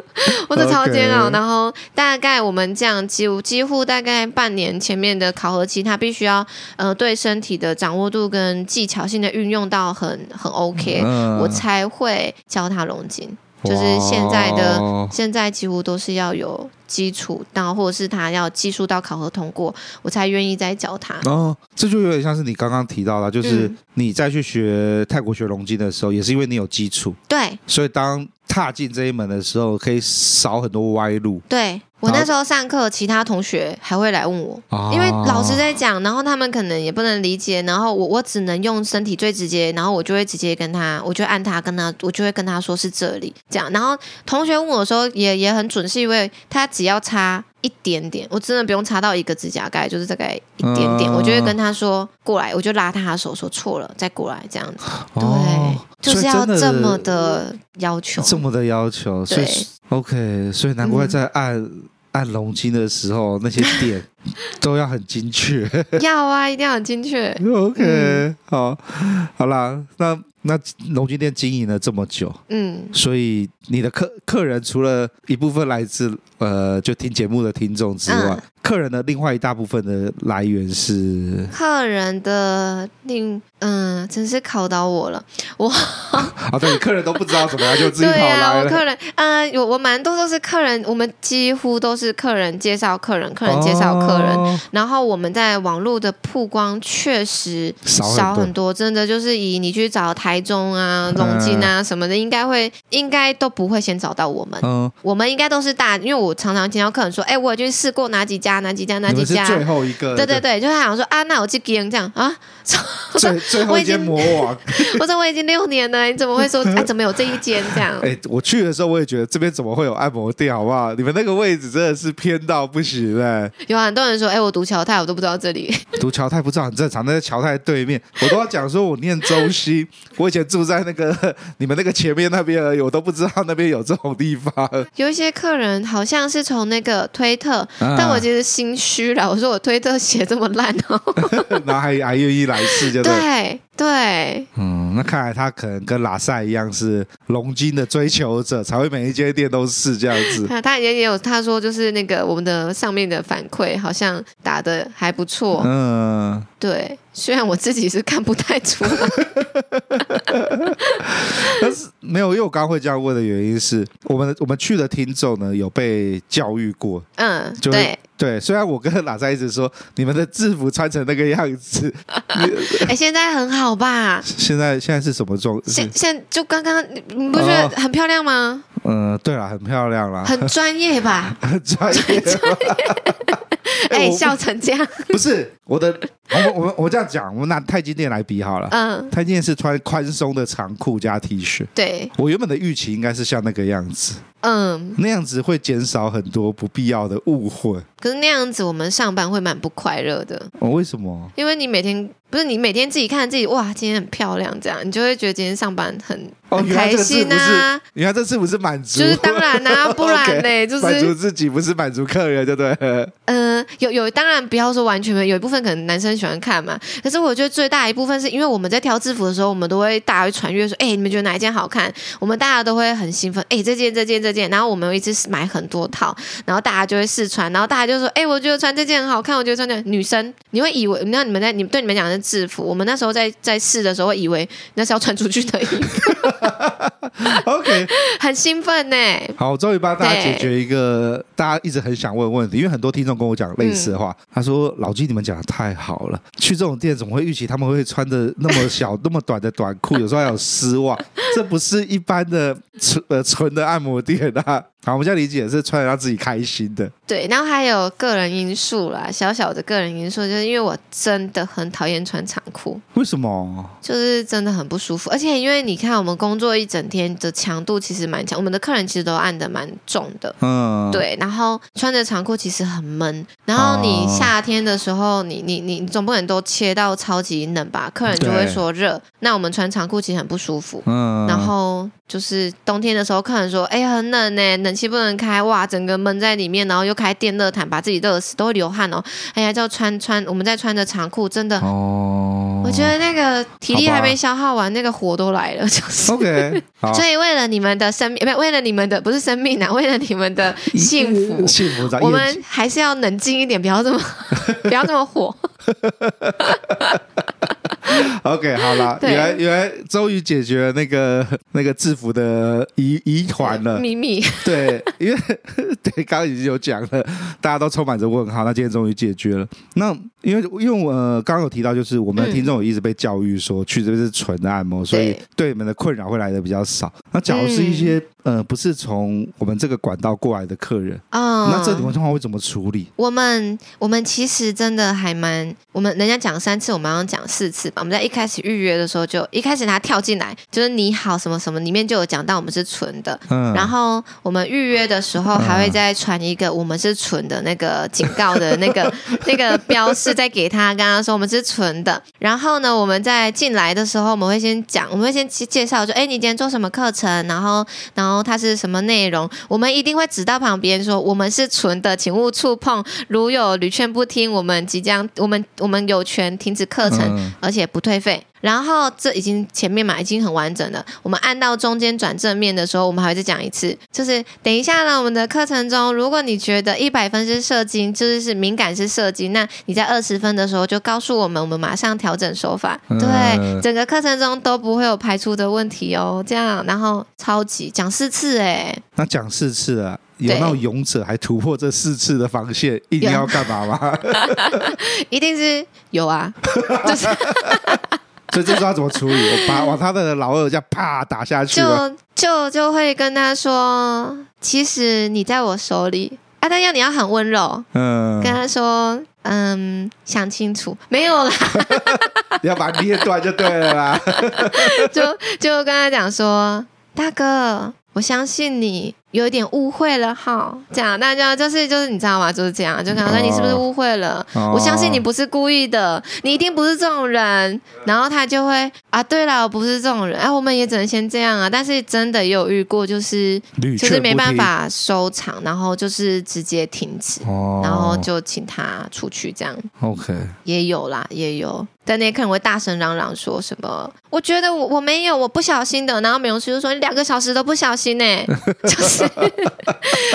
我的超煎熬。然后大概我们这样几乎几乎大概半年前面的考核期，他必须要呃对身体的掌握度跟技巧性的运用到很很 OK，、嗯、我才会教他龙筋。就是现在的现在几乎都是要有基础，然后或者是他要技术到考核通过，我才愿意再教他。哦，这就有点像是你刚刚提到的，就是你再去学泰国学龙筋的时候，也是因为你有基础，对，所以当踏进这一门的时候，可以少很多歪路，对。我那时候上课，其他同学还会来问我，哦、因为老师在讲，然后他们可能也不能理解，然后我我只能用身体最直接，然后我就会直接跟他，我就按他跟他，我就会跟他说是这里这样。然后同学问我的时候也也很准，是因为他只要差一点点，我真的不用差到一个指甲盖，就是大概一点点，哦、我就会跟他说过来，我就拉他的手说错了，再过来这样子。对，哦、就是要这么的要求，这么的要求，所以对 OK，所以难怪在按。嗯按龙筋的时候，那些点 都要很精确。要啊，一定要很精确。OK，、嗯、好，好啦，那那龙筋店经营了这么久，嗯，所以你的客客人除了一部分来自呃，就听节目的听众之外。嗯客人的另外一大部分的来源是客人的另嗯，真是考到我了，我 啊，对，客人都不知道怎么样就自己跑来了。对啊，我客人嗯，有我蛮多都是客人，我们几乎都是客人介绍客人，客人介绍客人，哦、然后我们在网络的曝光确实少很多，真的就是以你去找台中啊、龙津啊什么的，应该会应该都不会先找到我们。嗯，我们应该都是大，因为我常常听到客人说，哎，我已经试过哪几家。哪几家？哪几家？最后一个。对对对，就是他想说啊，那我去给你这样啊。最最后一间魔王。我说我已经六年了，你怎么会说哎？怎么有这一间这样？哎，我去的时候我也觉得这边怎么会有按摩店，好不好？你们那个位置真的是偏到不行哎。有很多人说，哎，我读侨泰，我都不知道这里。读侨泰不知道很正常，那在侨泰对面，我都要讲说我念周西，我以前住在那个你们那个前面那边而已，我都不知道那边有这种地方。有一些客人好像是从那个推特，啊、但我其实。心虚了，我说我推特写这么烂哦，然后还还愿意来试，就对。对，对。嗯，那看来他可能跟拉塞一样是龙金的追求者，才会每一间店都试这样子。他他也也有他说就是那个我们的上面的反馈好像打的还不错，嗯，对，虽然我自己是看不太出来，但是没有，因为我刚刚会这样问的原因是我们我们去的听众呢有被教育过，嗯，就对。对，虽然我跟拉塞一直说你们的制服穿成那个样子，哎，现在很好吧？现在现在是什么状？现现就刚刚，你不觉得很漂亮吗？嗯，对了，很漂亮啦，很专业吧？很专业。哎、欸，笑成这样，不是我的，我我我这样讲，我们拿太极店来比好了。嗯，太极店是穿宽松的长裤加 T 恤。对，我原本的预期应该是像那个样子。嗯，那样子会减少很多不必要的误会。可是那样子我们上班会蛮不快乐的。哦，为什么？因为你每天不是你每天自己看自己，哇，今天很漂亮，这样你就会觉得今天上班很哦，很开心啊。你看这次不是满足，就是当然啊，不然呢，okay, 就是满足自己，不是满足客人，对不对？嗯、呃，有有，当然不要说完全没有，有一部分可能男生喜欢看嘛。可是我觉得最大一部分是因为我们在挑制服的时候，我们都会大家会传阅说，哎，你们觉得哪一件好看？我们大家都会很兴奋，哎，这件这件这件，然后我们会一直买很多套，然后大家就会试穿，然后大家就说，哎，我觉得穿这件很好看，我觉得穿这女生，你会以为那你们在你对你们讲的是制服，我们那时候在在试的时候会以为那是要穿出去的衣服。OK，很兴奋呢。好，我终于帮大家解决一个大家一直很想问的问题，因为很多听众跟我讲类似的话，他说：“老金，你们讲的太好了，去这种店怎么会预期他们会穿的那么小、那么短的短裤，有时候还有丝袜，这不是一般的纯呃纯的按摩店啊。”好，我们现在理解是穿的让自己开心的。对，然后还有个人因素啦，小小的个人因素，就是因为我真的很讨厌穿长裤。为什么？就是真的很不舒服，而且因为你看，我们工作一整天的强度其实蛮强，我们的客人其实都按的蛮重的。嗯，对。然后穿着长裤其实很闷，然后你夏天的时候，你你你总不能都切到超级冷吧？客人就会说热。那我们穿长裤其实很不舒服。嗯。然后就是冬天的时候，客人说：“哎呀，很冷呢，冷气不能开，哇，整个闷在里面，然后又开电热毯，把自己热死，都会流汗哦。”哎呀，就穿穿，我们在穿着长裤，真的，哦，我觉得那个体力还没消耗完，那个火都来了，就是 OK。所以为了你们的生命，不，为了你们的不是生命啊，为了你们的 幸福，幸福，我们还是要冷静一点，不要这么，不要这么火。OK，好了，原来原来终于解决了那个 那个制服的疑疑团了秘密。对，因为 对刚刚已经有讲了，大家都充满着问号。那今天终于解决了。那因为因为我呃刚刚有提到，就是我们的听众有一直被教育说、嗯、去这边是纯的按摩，所以对你们的困扰会来的比较少。那假如是一些、嗯、呃不是从我们这个管道过来的客人，哦，那这种情况会怎么处理？我们我们其实真的还蛮，我们人家讲三次，我们要讲四次吧。我们在一开始预约的时候就，就一开始他跳进来，就是你好什么什么，里面就有讲到我们是纯的。嗯。然后我们预约的时候还会再传一个我们是纯的那个警告的那个 那个标是在给他，刚刚说我们是纯的。然后呢，我们在进来的时候，我们会先讲，我们会先介绍说，哎，你今天做什么课程？然后，然后它是什么内容？我们一定会指到旁边说，我们是纯的，请勿触碰。如有屡劝不听，我们即将，我 们我们有权停止课程，而且。不退费，然后这已经前面嘛已经很完整了。我们按到中间转正面的时候，我们还会再讲一次，就是等一下呢，我们的课程中，如果你觉得一百分是射精，就是是敏感是射精，那你在二十分的时候就告诉我们，我们马上调整手法。对，整个课程中都不会有排除的问题哦。这样，然后超级讲四次哎，那讲四次啊，有那种勇者还突破这四次的防线，一定要干嘛吗？一定是有啊，就是。所以这时候要怎么处理？我把往他的老二这样啪打下去，就就就会跟他说，其实你在我手里啊，但要你要很温柔，嗯，跟他说，嗯，想清楚，没有啦，你要把捏断就对了啦，就就跟他讲说，大哥。我相信你有一点误会了哈，这样大家就是就是你知道吗？就是这样，就可能说你是不是误会了？哦、我相信你不是故意的，你一定不是这种人。然后他就会啊，对了，我不是这种人。哎、啊，我们也只能先这样啊。但是真的也有遇过，就是就是没办法收场，然后就是直接停止，哦、然后就请他出去这样。OK，也有啦，也有。但那客人会大声嚷嚷说什么？我觉得我我没有，我不小心的。然后美容师就说：“你两个小时都不小心呢，就是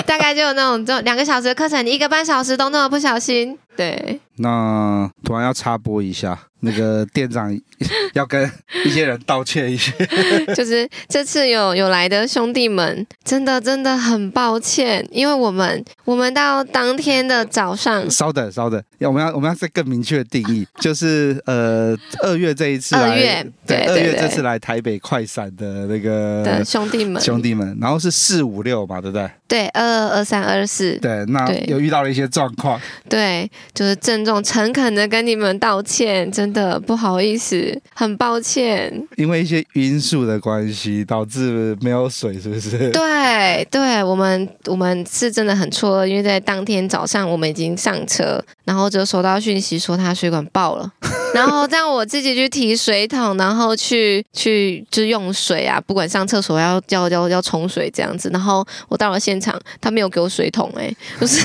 大概就有那种，就两个小时的课程，你一个半小时都那么不小心。”对，那突然要插播一下，那个店长 要跟一些人道歉一下，就是这次有有来的兄弟们，真的真的很抱歉，因为我们我们到当天的早上，稍等稍等，要我们要我们要再更明确的定义，就是呃二月这一次来，二月对二对月这次来台北快闪的那个的兄弟们。兄弟们，然后是四五六嘛，对不对？对二二二三二四，对，那有遇到了一些状况，对，就是郑重诚恳的跟你们道歉，真的不好意思，很抱歉，因为一些因素的关系导致没有水，是不是？对，对我们我们是真的很错愕，因为在当天早上我们已经上车，然后就收到讯息说他水管爆了，然后让我自己去提水桶，然后去 去就用水啊，不管上厕所要要要要冲水这样子，然后我到了现场，他没有给我水桶、欸，哎，就是。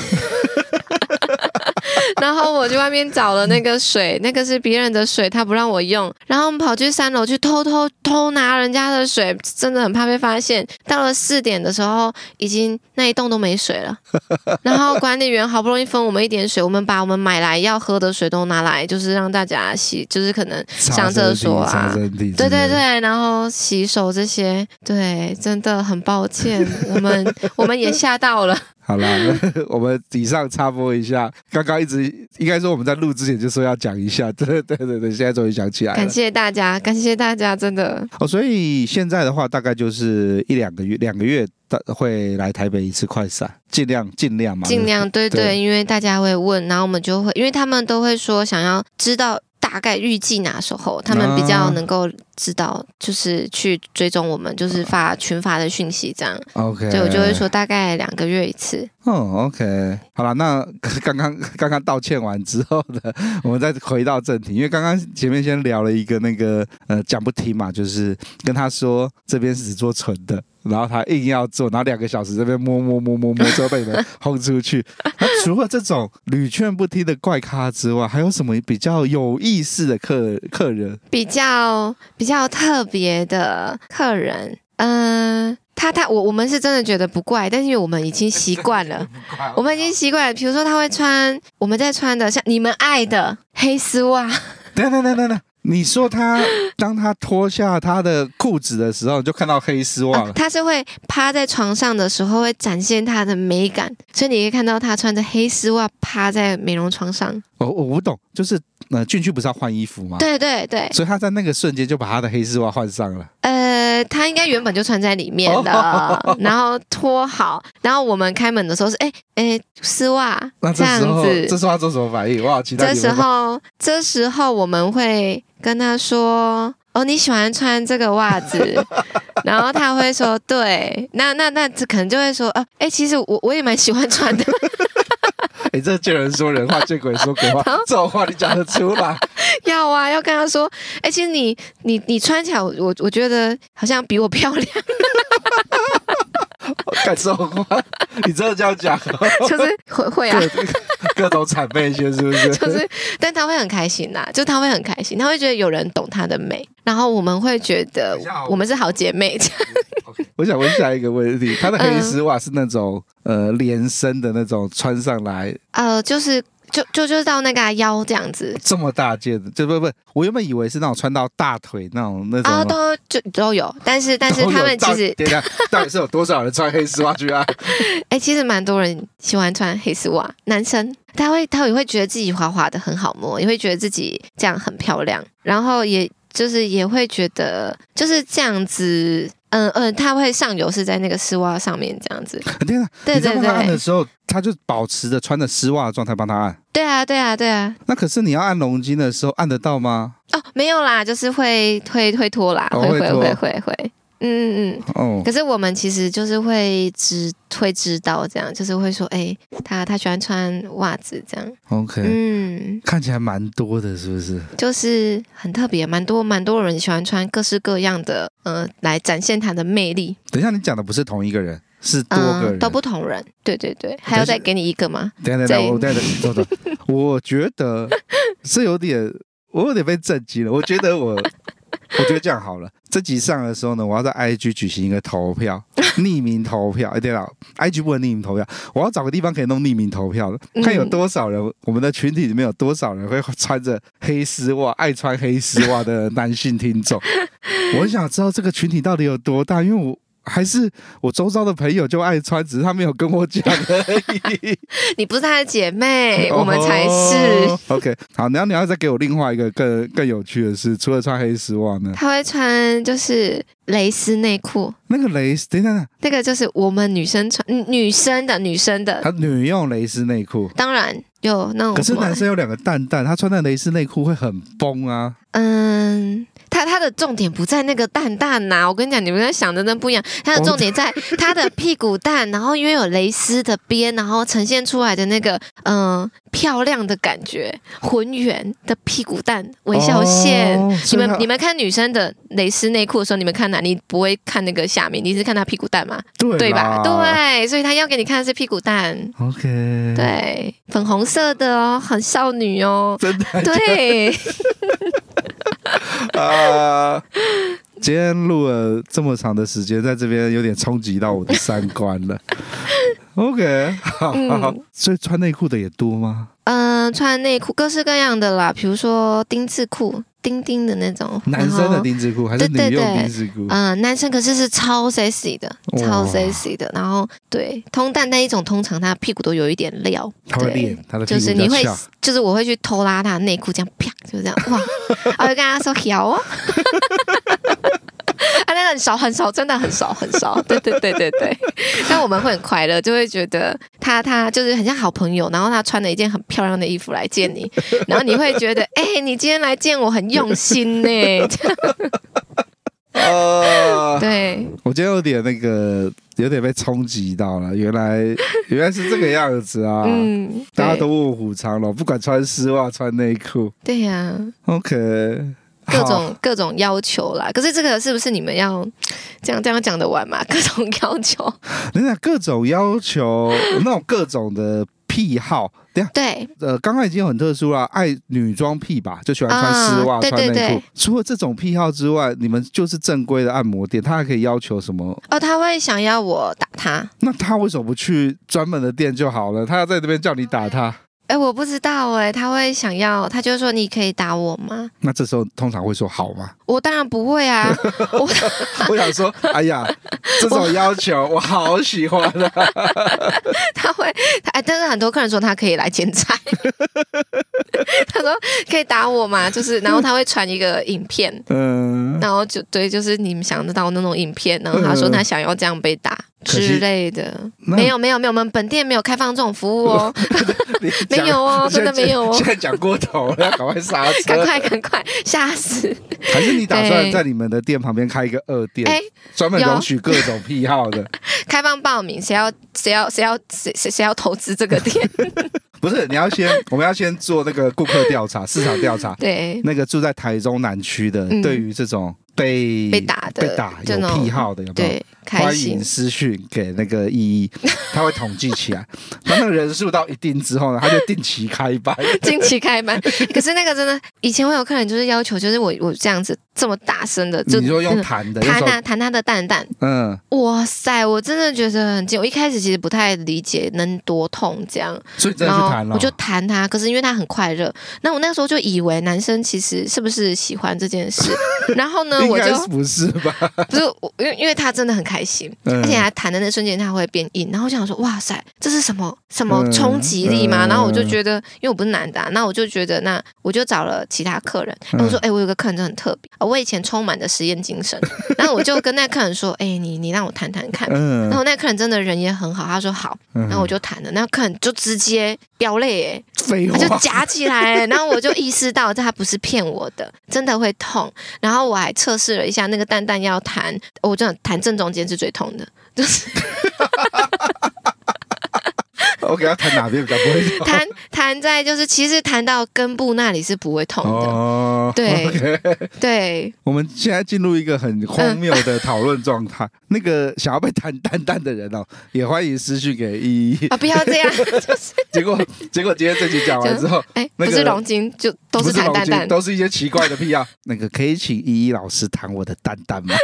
然后我去外面找了那个水，那个是别人的水，他不让我用。然后我们跑去三楼去偷偷偷拿人家的水，真的很怕被发现。到了四点的时候，已经那一栋都没水了。然后管理员好不容易分我们一点水，我们把我们买来要喝的水都拿来，就是让大家洗，就是可能上厕所啊，对对对，然后洗手这些，对，真的很抱歉，我们我们也吓到了。好啦，我们以上插播一下，刚刚一直应该说我们在录之前就说要讲一下，对对对对，现在终于想起来了。感谢大家，感谢大家，真的。哦，所以现在的话，大概就是一两个月，两个月会来台北一次快闪，尽量尽量嘛，尽量对对，对，因为大家会问，然后我们就会，因为他们都会说想要知道。大概预计哪时候他们比较能够知道，就是去追踪我们，就是发群发的讯息这样。OK，所以，我就会说大概两个月一次。哦，OK，好了，那刚刚刚刚道歉完之后呢，我们再回到正题，因为刚刚前面先聊了一个那个呃讲不听嘛，就是跟他说这边是只做纯的。然后他硬要做，然后两个小时这边摸摸摸摸摸，之后被你们轰出去。那除了这种屡劝不听的怪咖之外，还有什么比较有意思的客客人？比较比较特别的客人，嗯、他他我我们是真的觉得不怪，但是因为我们已经习惯了，我们已经习惯了。比如说他会穿我们在穿的像你们爱的黑丝袜，等等等等等。你 说他当他脱下他的裤子的时候，就看到黑丝袜了。啊，他是会趴在床上的时候会展现他的美感，所以你可以看到他穿着黑丝袜趴在美容床上。我我不懂，就是呃进去不是要换衣服吗？对对对，所以他在那个瞬间就把他的黑丝袜换上了。呃，他应该原本就穿在里面的，然后脱好，然后我们开门的时候是哎哎丝袜，那这样子，这时候他做什么反应？哇，这时候这时候我们会。跟他说：“哦，你喜欢穿这个袜子。”然后他会说：“对。那”那那可能就会说：“啊，哎，其实我我也蛮喜欢穿的。”你，这见人说人话，见鬼说鬼话，这种话你讲得出来？要啊，要跟他说：“哎，其实你你你穿起来，我我觉得好像比我漂亮。”感受话，你真的这样讲？就是会会啊，各种谄媚一些，是不是？就是，但他会很开心呐，就他会很开心，他会觉得有人懂他的美，然后我们会觉得我们是好姐妹。这样。我想问下一个问题，他的黑丝袜是那种呃连身的那种穿上来？呃，就是。就就就到那个腰这样子，这么大件的，就不不，我原本以为是那种穿到大腿那种那种啊，都就都有，但是但是他们其实等下 到底是有多少人穿黑丝袜去啊？哎、欸，其实蛮多人喜欢穿黑丝袜，男生。他会他也会觉得自己滑滑的很好摸，也会觉得自己这样很漂亮，然后也就是也会觉得就是这样子。嗯嗯，它会上油是在那个丝袜上面这样子。对啊！对对对，按的时候，他就保持着穿着丝袜的状态帮他按。对啊对啊对啊。那可是你要按龙筋的时候按得到吗？哦，没有啦，就是会会会脱啦，会会会会会。嗯嗯嗯，哦，可是我们其实就是会知会知道这样，就是会说，哎、欸，他他喜欢穿袜子这样。OK，嗯，看起来蛮多的，是不是？就是很特别，蛮多蛮多人喜欢穿各式各样的，呃，来展现他的魅力。等一下，你讲的不是同一个人，是多个人，嗯、都不同人。对对对，还要再给你一个吗？等下等下，我等下等等，我觉得是有点，我有点被震惊了。我觉得我。我觉得这样好了。这集上的时候呢，我要在 IG 举行一个投票，匿名投票。哎，对了，IG 不能匿名投票，我要找个地方可以弄匿名投票的，看有多少人，我们的群体里面有多少人会穿着黑丝袜、爱穿黑丝袜的男性听众。我很想知道这个群体到底有多大，因为我。还是我周遭的朋友就爱穿，只是他没有跟我讲而已。你不是他的姐妹，我们才是。Oh, OK，好，然后你要再给我另外一个更更有趣的是，除了穿黑丝袜呢？他会穿就是蕾丝内裤。那个蕾丝，等等等，那个就是我们女生穿，女生的女生的。她女用蕾丝内裤，当然有那种。可是男生有两个蛋蛋，他穿的蕾丝内裤会很崩啊。嗯。他他的重点不在那个蛋蛋呐、啊，我跟你讲，你们在想的那不一样。他的重点在 他的屁股蛋，然后因为有蕾丝的边，然后呈现出来的那个嗯、呃、漂亮的感觉，浑圆的屁股蛋微笑线。哦、你们你们看女生的蕾丝内裤的时候，你们看哪？你不会看那个下面，你是看她屁股蛋吗？对对吧？对，所以他要给你看的是屁股蛋。OK，对，粉红色的哦，很少女哦，真的对。啊！今天录了这么长的时间，在这边有点冲击到我的三观了。OK，好，好，嗯，所以穿内裤的也多吗？嗯、呃，穿内裤各式各样的啦，比如说丁字裤。丁丁的那种，男生的丁字裤还是女用丁字裤？嗯、呃，男生可是是超 sexy 的，超 sexy 的。然后对，通蛋那一种，通常他屁股都有一点料。他会练他的屁股，就是你会，就是我会去偷拉他的内裤，这样啪，就这样哇，我就跟他说好哦。啊，那很少很少，真的很少很少。对对对对对，但我们会很快乐，就会觉得他他就是很像好朋友。然后他穿了一件很漂亮的衣服来见你，然后你会觉得，哎、欸，你今天来见我很用心呢。呃，对，我今天有点那个，有点被冲击到了。原来原来是这个样子啊！嗯，大家都卧虎藏龙，不管穿丝袜穿内裤。对呀、啊。OK。各种各种要求啦，可是这个是不是你们要这样这样讲的完嘛？各种要求，等等，各种要求，那种各种的癖好，对对，呃，刚刚已经很特殊了，爱女装癖吧，就喜欢穿丝袜、啊、穿内裤。除了这种癖好之外，你们就是正规的按摩店，他还可以要求什么？哦，他会想要我打他，那他为什么不去专门的店就好了？他要在这边叫你打他？哎，我不知道哎，他会想要，他就说你可以打我吗？那这时候通常会说好吗？我当然不会啊！我我想说，哎呀，这种要求我，我好喜欢啊！他会，哎，但是很多客人说他可以来剪彩，他说可以打我吗？就是，然后他会传一个影片，嗯，然后就对，就是你们想得到那种影片，然后他说他想要这样被打。之类的，没有没有没有，我们本店没有开放这种服务哦，没有哦，真的没有哦。现在讲过头了，赶快刹车，赶快赶快，吓死！还是你打算在你们的店旁边开一个二店，哎，专门容许各种癖好的？开放报名，谁要谁要谁要谁谁谁要投资这个店？不是，你要先，我们要先做那个顾客调查、市场调查。对，那个住在台中南区的，对于这种。被被打的，被打有癖好的有没有？对，欢迎私讯给那个 依依，他会统计起来。当那个人数到一定之后呢，他就定期开班。定期开班，可是那个真的，以前我有客人就是要求，就是我我这样子这么大声的，就你说用弹的，弹啊弹他的蛋蛋。嗯，哇塞，我真的觉得很劲。我一开始其实不太理解能多痛这样，所以真的去弹了。我就弹他，可是因为他很快乐，那我那个时候就以为男生其实是不是喜欢这件事，然后呢？我就不是吧？不是我，因为因为他真的很开心，嗯、而且他弹的那瞬间他会变硬，然后我想说，哇塞，这是什么什么冲击力吗？嗯、然后我就觉得，因为我不是男的、啊，那我就觉得，那我就找了其他客人，然后我说，哎、我有个客人真的很特别，我以前充满着实验精神，然后我就跟那个客人说，哎、欸，你你让我弹弹看，嗯、然后那个客人真的人也很好，他说好，然后我就弹了，那个客人就直接飙泪，哎，他就夹起来，然后我就意识到这他不是骗我的，真的会痛，然后我还测试了一下。那个蛋蛋要弹，我真的弹正中间是最痛的，就是。OK，要弹哪边比较不会痛？弹弹在就是其实弹到根部那里是不会痛的。哦，对对，我们现在进入一个很荒谬的讨论状态。嗯、那个想要被弹蛋蛋的人哦，也欢迎私讯给依依啊！不要这样，就是结果结果今天这集讲完之后，哎，那个、不是龙筋就都是弹蛋蛋，都是一些奇怪的癖好。那个可以请依依老师弹我的蛋蛋吗？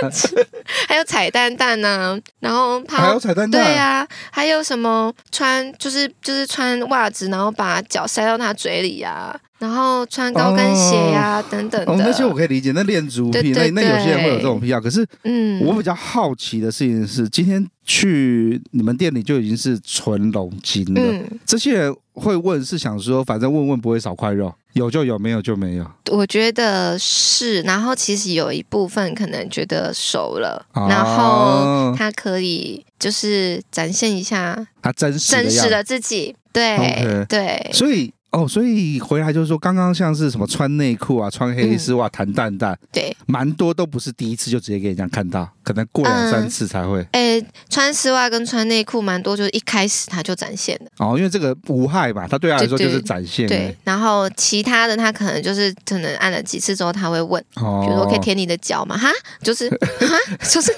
还有彩蛋蛋呢、啊，然后还有彩蛋蛋，对呀、啊，还有什么穿就是就是穿袜子，然后把脚塞到他嘴里呀、啊。然后穿高跟鞋呀、啊哦、等等的、哦，那些我可以理解。那恋足癖，那那有些人会有这种癖好。可是，嗯，我比较好奇的事情是，今天去你们店里就已经是纯龙筋了。嗯、这些人会问，是想说，反正问问不会少块肉，有就有，没有就没有。我觉得是。然后其实有一部分可能觉得熟了，哦、然后他可以就是展现一下他真实真实的自己。对对，所以。哦，所以回来就是说，刚刚像是什么穿内裤啊、穿黑丝袜、弹蛋蛋，对，蛮多都不是第一次就直接给人家看到，可能过两三次才会。哎、嗯，穿丝袜跟穿内裤蛮多，就是一开始他就展现的。哦，因为这个无害嘛，他对他来说就是展现。对，对，然后其他的他可能就是可能按了几次之后他会问，哦、比如说可以舔你的脚吗？哈，就是 哈，就是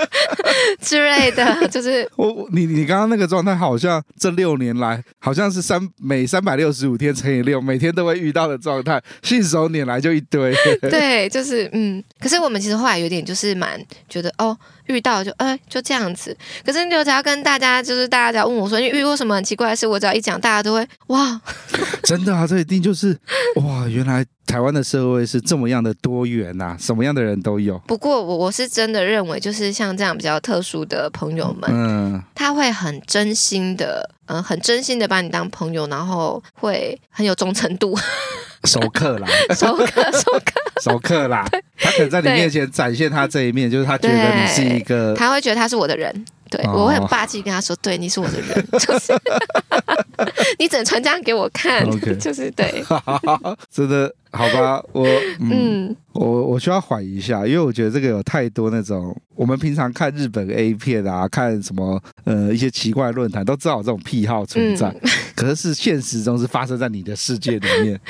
之类的，就是我你你刚刚那个状态，好像这六年来好像是三每三百六十。十五天乘以六，每天都会遇到的状态，信手拈来就一堆。对，就是嗯。可是我们其实后来有点就是蛮觉得哦，遇到就哎就这样子。可是你只要跟大家，就是大家只要问我说你遇过什么很奇怪的事，我只要一讲，大家都会哇，真的啊，这一定就是哇，原来台湾的社会是这么样的多元呐、啊，什么样的人都有。不过我我是真的认为，就是像这样比较特殊的朋友们，嗯，他会很真心的。嗯，很真心的把你当朋友，然后会很有忠诚度。熟客啦，熟客，熟客，熟客啦。他可能在你面前展现他这一面，就是他觉得你是一个，他会觉得他是我的人。对，我会很霸气跟他说：“对，你是我的人，就是 你只能传这样给我看。” 就是对，真的好吧？我嗯，嗯我我需要缓一下，因为我觉得这个有太多那种我们平常看日本 A 片啊，看什么呃一些奇怪论坛都知道有这种癖好存在，嗯、可是是现实中是发生在你的世界里面。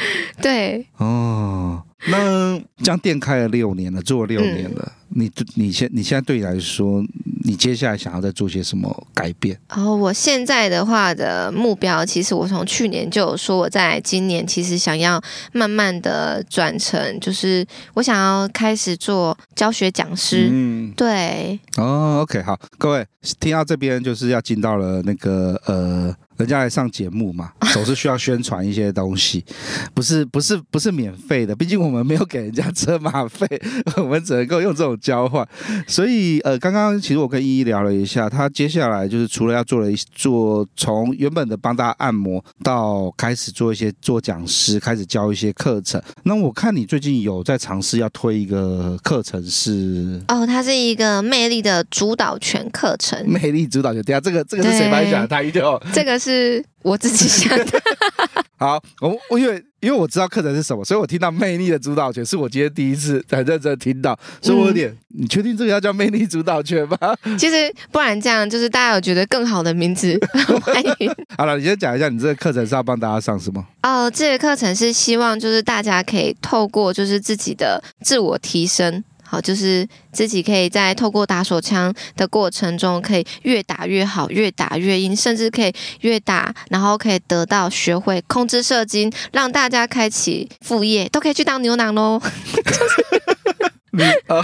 对哦。那这样店开了六年了，做了六年了，嗯、你你现你现在对你来说，你接下来想要再做些什么改变？哦，我现在的话的目标，其实我从去年就有说，我在今年其实想要慢慢的转成，就是我想要开始做教学讲师。嗯，对。哦，OK，好，各位听到这边就是要进到了那个呃。人家来上节目嘛，总是需要宣传一些东西，不是不是不是免费的，毕竟我们没有给人家车马费，我们只能够用这种交换。所以呃，刚刚其实我跟依依聊了一下，他接下来就是除了要做了一做从原本的帮大家按摩，到开始做一些做讲师，开始教一些课程。那我看你最近有在尝试要推一个课程是哦，它是一个魅力的主导权课程。魅力主导权，等下这个这个是谁帮你讲的？他一定要这个是。是我自己想的。好，我我因为因为我知道课程是什么，所以我听到魅力的主导权是我今天第一次很认真听到，所以我有点，嗯、你确定这个要叫魅力主导权吗？其实不然这样，就是大家有觉得更好的名字，欢迎。好了，你先讲一下，你这个课程是要帮大家上什么？哦，这个课程是希望就是大家可以透过就是自己的自我提升。好，就是自己可以在透过打手枪的过程中，可以越打越好，越打越硬，甚至可以越打，然后可以得到学会控制射精，让大家开启副业，都可以去当牛郎喽。你啊，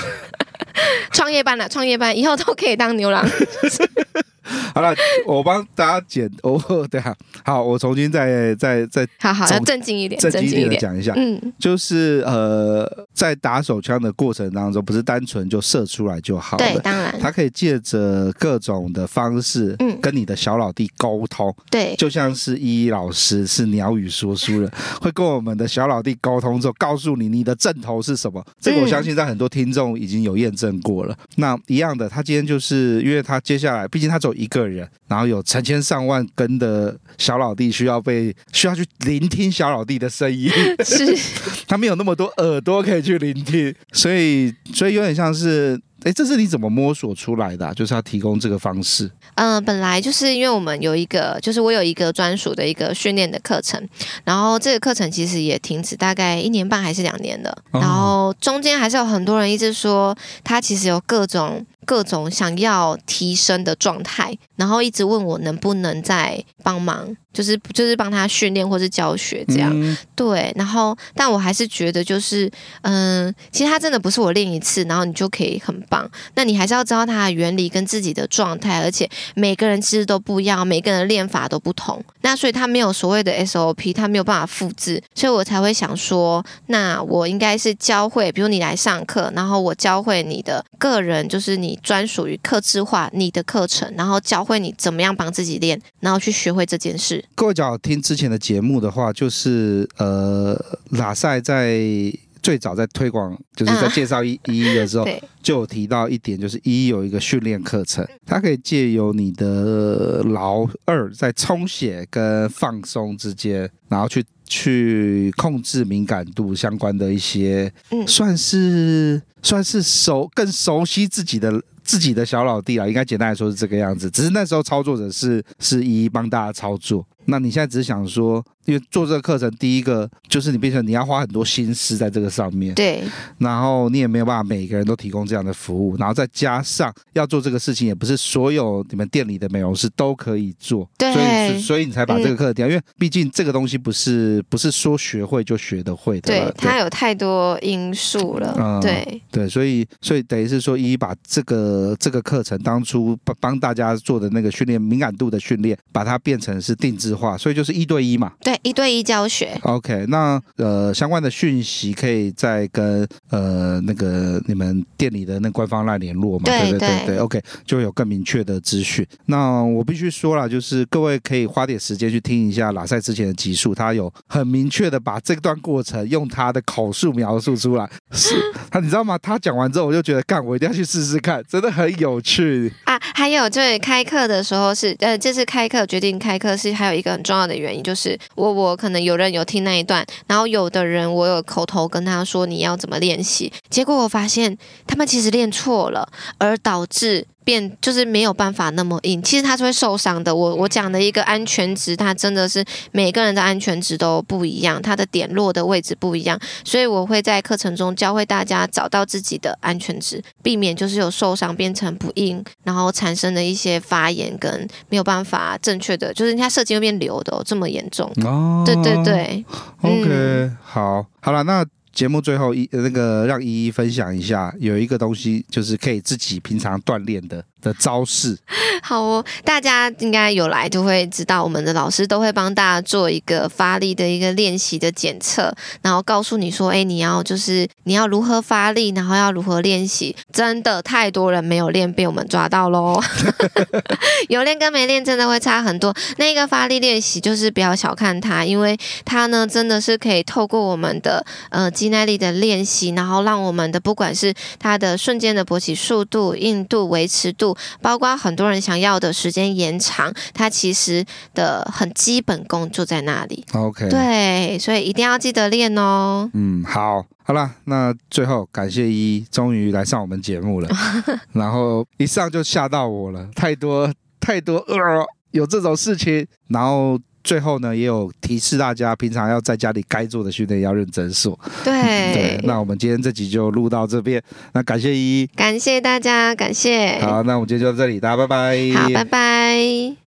创业班了，创业班以后都可以当牛郎。好了，我帮大家剪哦，对啊，好，我重新再再再，好好，要正经一点，正经一点的讲一下，嗯，就是呃，在打手枪的过程当中，不是单纯就射出来就好了，对，当然，他可以借着各种的方式，嗯，跟你的小老弟沟通，对，就像是依依老师是鸟语说书人，会跟我们的小老弟沟通之后，告诉你你的阵头是什么，这个我相信在很多听众已经有验证过了。那一样的，他今天就是因为他接下来，毕竟他走一个人，然后有成千上万根的小老弟需要被需要去聆听小老弟的声音，是。他没有那么多耳朵可以去聆听，所以所以有点像是哎，这是你怎么摸索出来的啊？就是要提供这个方式。嗯、呃，本来就是因为我们有一个，就是我有一个专属的一个训练的课程，然后这个课程其实也停止大概一年半还是两年了，然后中间还是有很多人一直说他其实有各种。各种想要提升的状态，然后一直问我能不能再帮忙，就是就是帮他训练或是教学这样。嗯、对，然后但我还是觉得就是，嗯，其实他真的不是我练一次，然后你就可以很棒。那你还是要知道它的原理跟自己的状态，而且每个人其实都不一样，每个人的练法都不同。那所以他没有所谓的 SOP，他没有办法复制，所以我才会想说，那我应该是教会，比如你来上课，然后我教会你的个人，就是你。专属于客制化你的课程，然后教会你怎么样帮自己练，然后去学会这件事。各位只要听之前的节目的话，就是呃，拉塞在最早在推广，就是在介绍一一的时候，就有提到一点，就是一有一个训练课程，它可以借由你的劳二在充血跟放松之间，然后去。去控制敏感度相关的一些，嗯，算是算是熟更熟悉自己的自己的小老弟啊，应该简单来说是这个样子。只是那时候操作者是是一一帮大家操作，那你现在只是想说。因为做这个课程，第一个就是你变成你要花很多心思在这个上面，对，然后你也没有办法每个人都提供这样的服务，然后再加上要做这个事情，也不是所有你们店里的美容师都可以做，对，所以所以你才把这个课掉，嗯、因为毕竟这个东西不是不是说学会就学得会的，对，对。它有太多因素了，嗯，对。对，所以所以等于是说，一把这个这个课程当初帮帮大家做的那个训练敏感度的训练，把它变成是定制化，所以就是一对一嘛，对。一对一教学，OK，那呃相关的讯息可以再跟呃那个你们店里的那官方来联络嘛？对对对对，OK，就会有更明确的资讯。那我必须说了，就是各位可以花点时间去听一下拉塞之前的集数，他有很明确的把这段过程用他的口述描述出来。是他，你知道吗？他讲完之后，我就觉得干，我一定要去试试看，真的很有趣还有就是开课的时候是呃，这次开课决定开课是还有一个很重要的原因，就是我。我可能有人有听那一段，然后有的人我有口头跟他说你要怎么练习，结果我发现他们其实练错了，而导致。变就是没有办法那么硬，其实它是会受伤的。我我讲的一个安全值，它真的是每个人的安全值都不一样，它的点落的位置不一样，所以我会在课程中教会大家找到自己的安全值，避免就是有受伤变成不硬，然后产生的一些发炎跟没有办法正确的，就是人家射精会变流的、哦、这么严重。哦，对对对，OK，、嗯、好，好了，那。节目最后一那个让依依分享一下，有一个东西就是可以自己平常锻炼的。的招式。好哦，大家应该有来就会知道，我们的老师都会帮大家做一个发力的一个练习的检测，然后告诉你说，哎，你要就是你要如何发力，然后要如何练习。真的太多人没有练，被我们抓到喽。有练跟没练真的会差很多。那个发力练习就是不要小看它，因为它呢真的是可以透过我们的呃。肌耐力的练习，然后让我们的不管是它的瞬间的勃起速度、硬度、维持度，包括很多人想要的时间延长，它其实的很基本功就在那里。OK，对，所以一定要记得练哦。嗯，好，好了，那最后感谢一一终于来上我们节目了，然后一上就吓到我了，太多太多呃，有这种事情，然后。最后呢，也有提示大家，平常要在家里该做的训练要认真做。对对，那我们今天这集就录到这边，那感谢一一，感谢大家，感谢。好，那我们今天就到这里，大家拜拜。好，拜拜。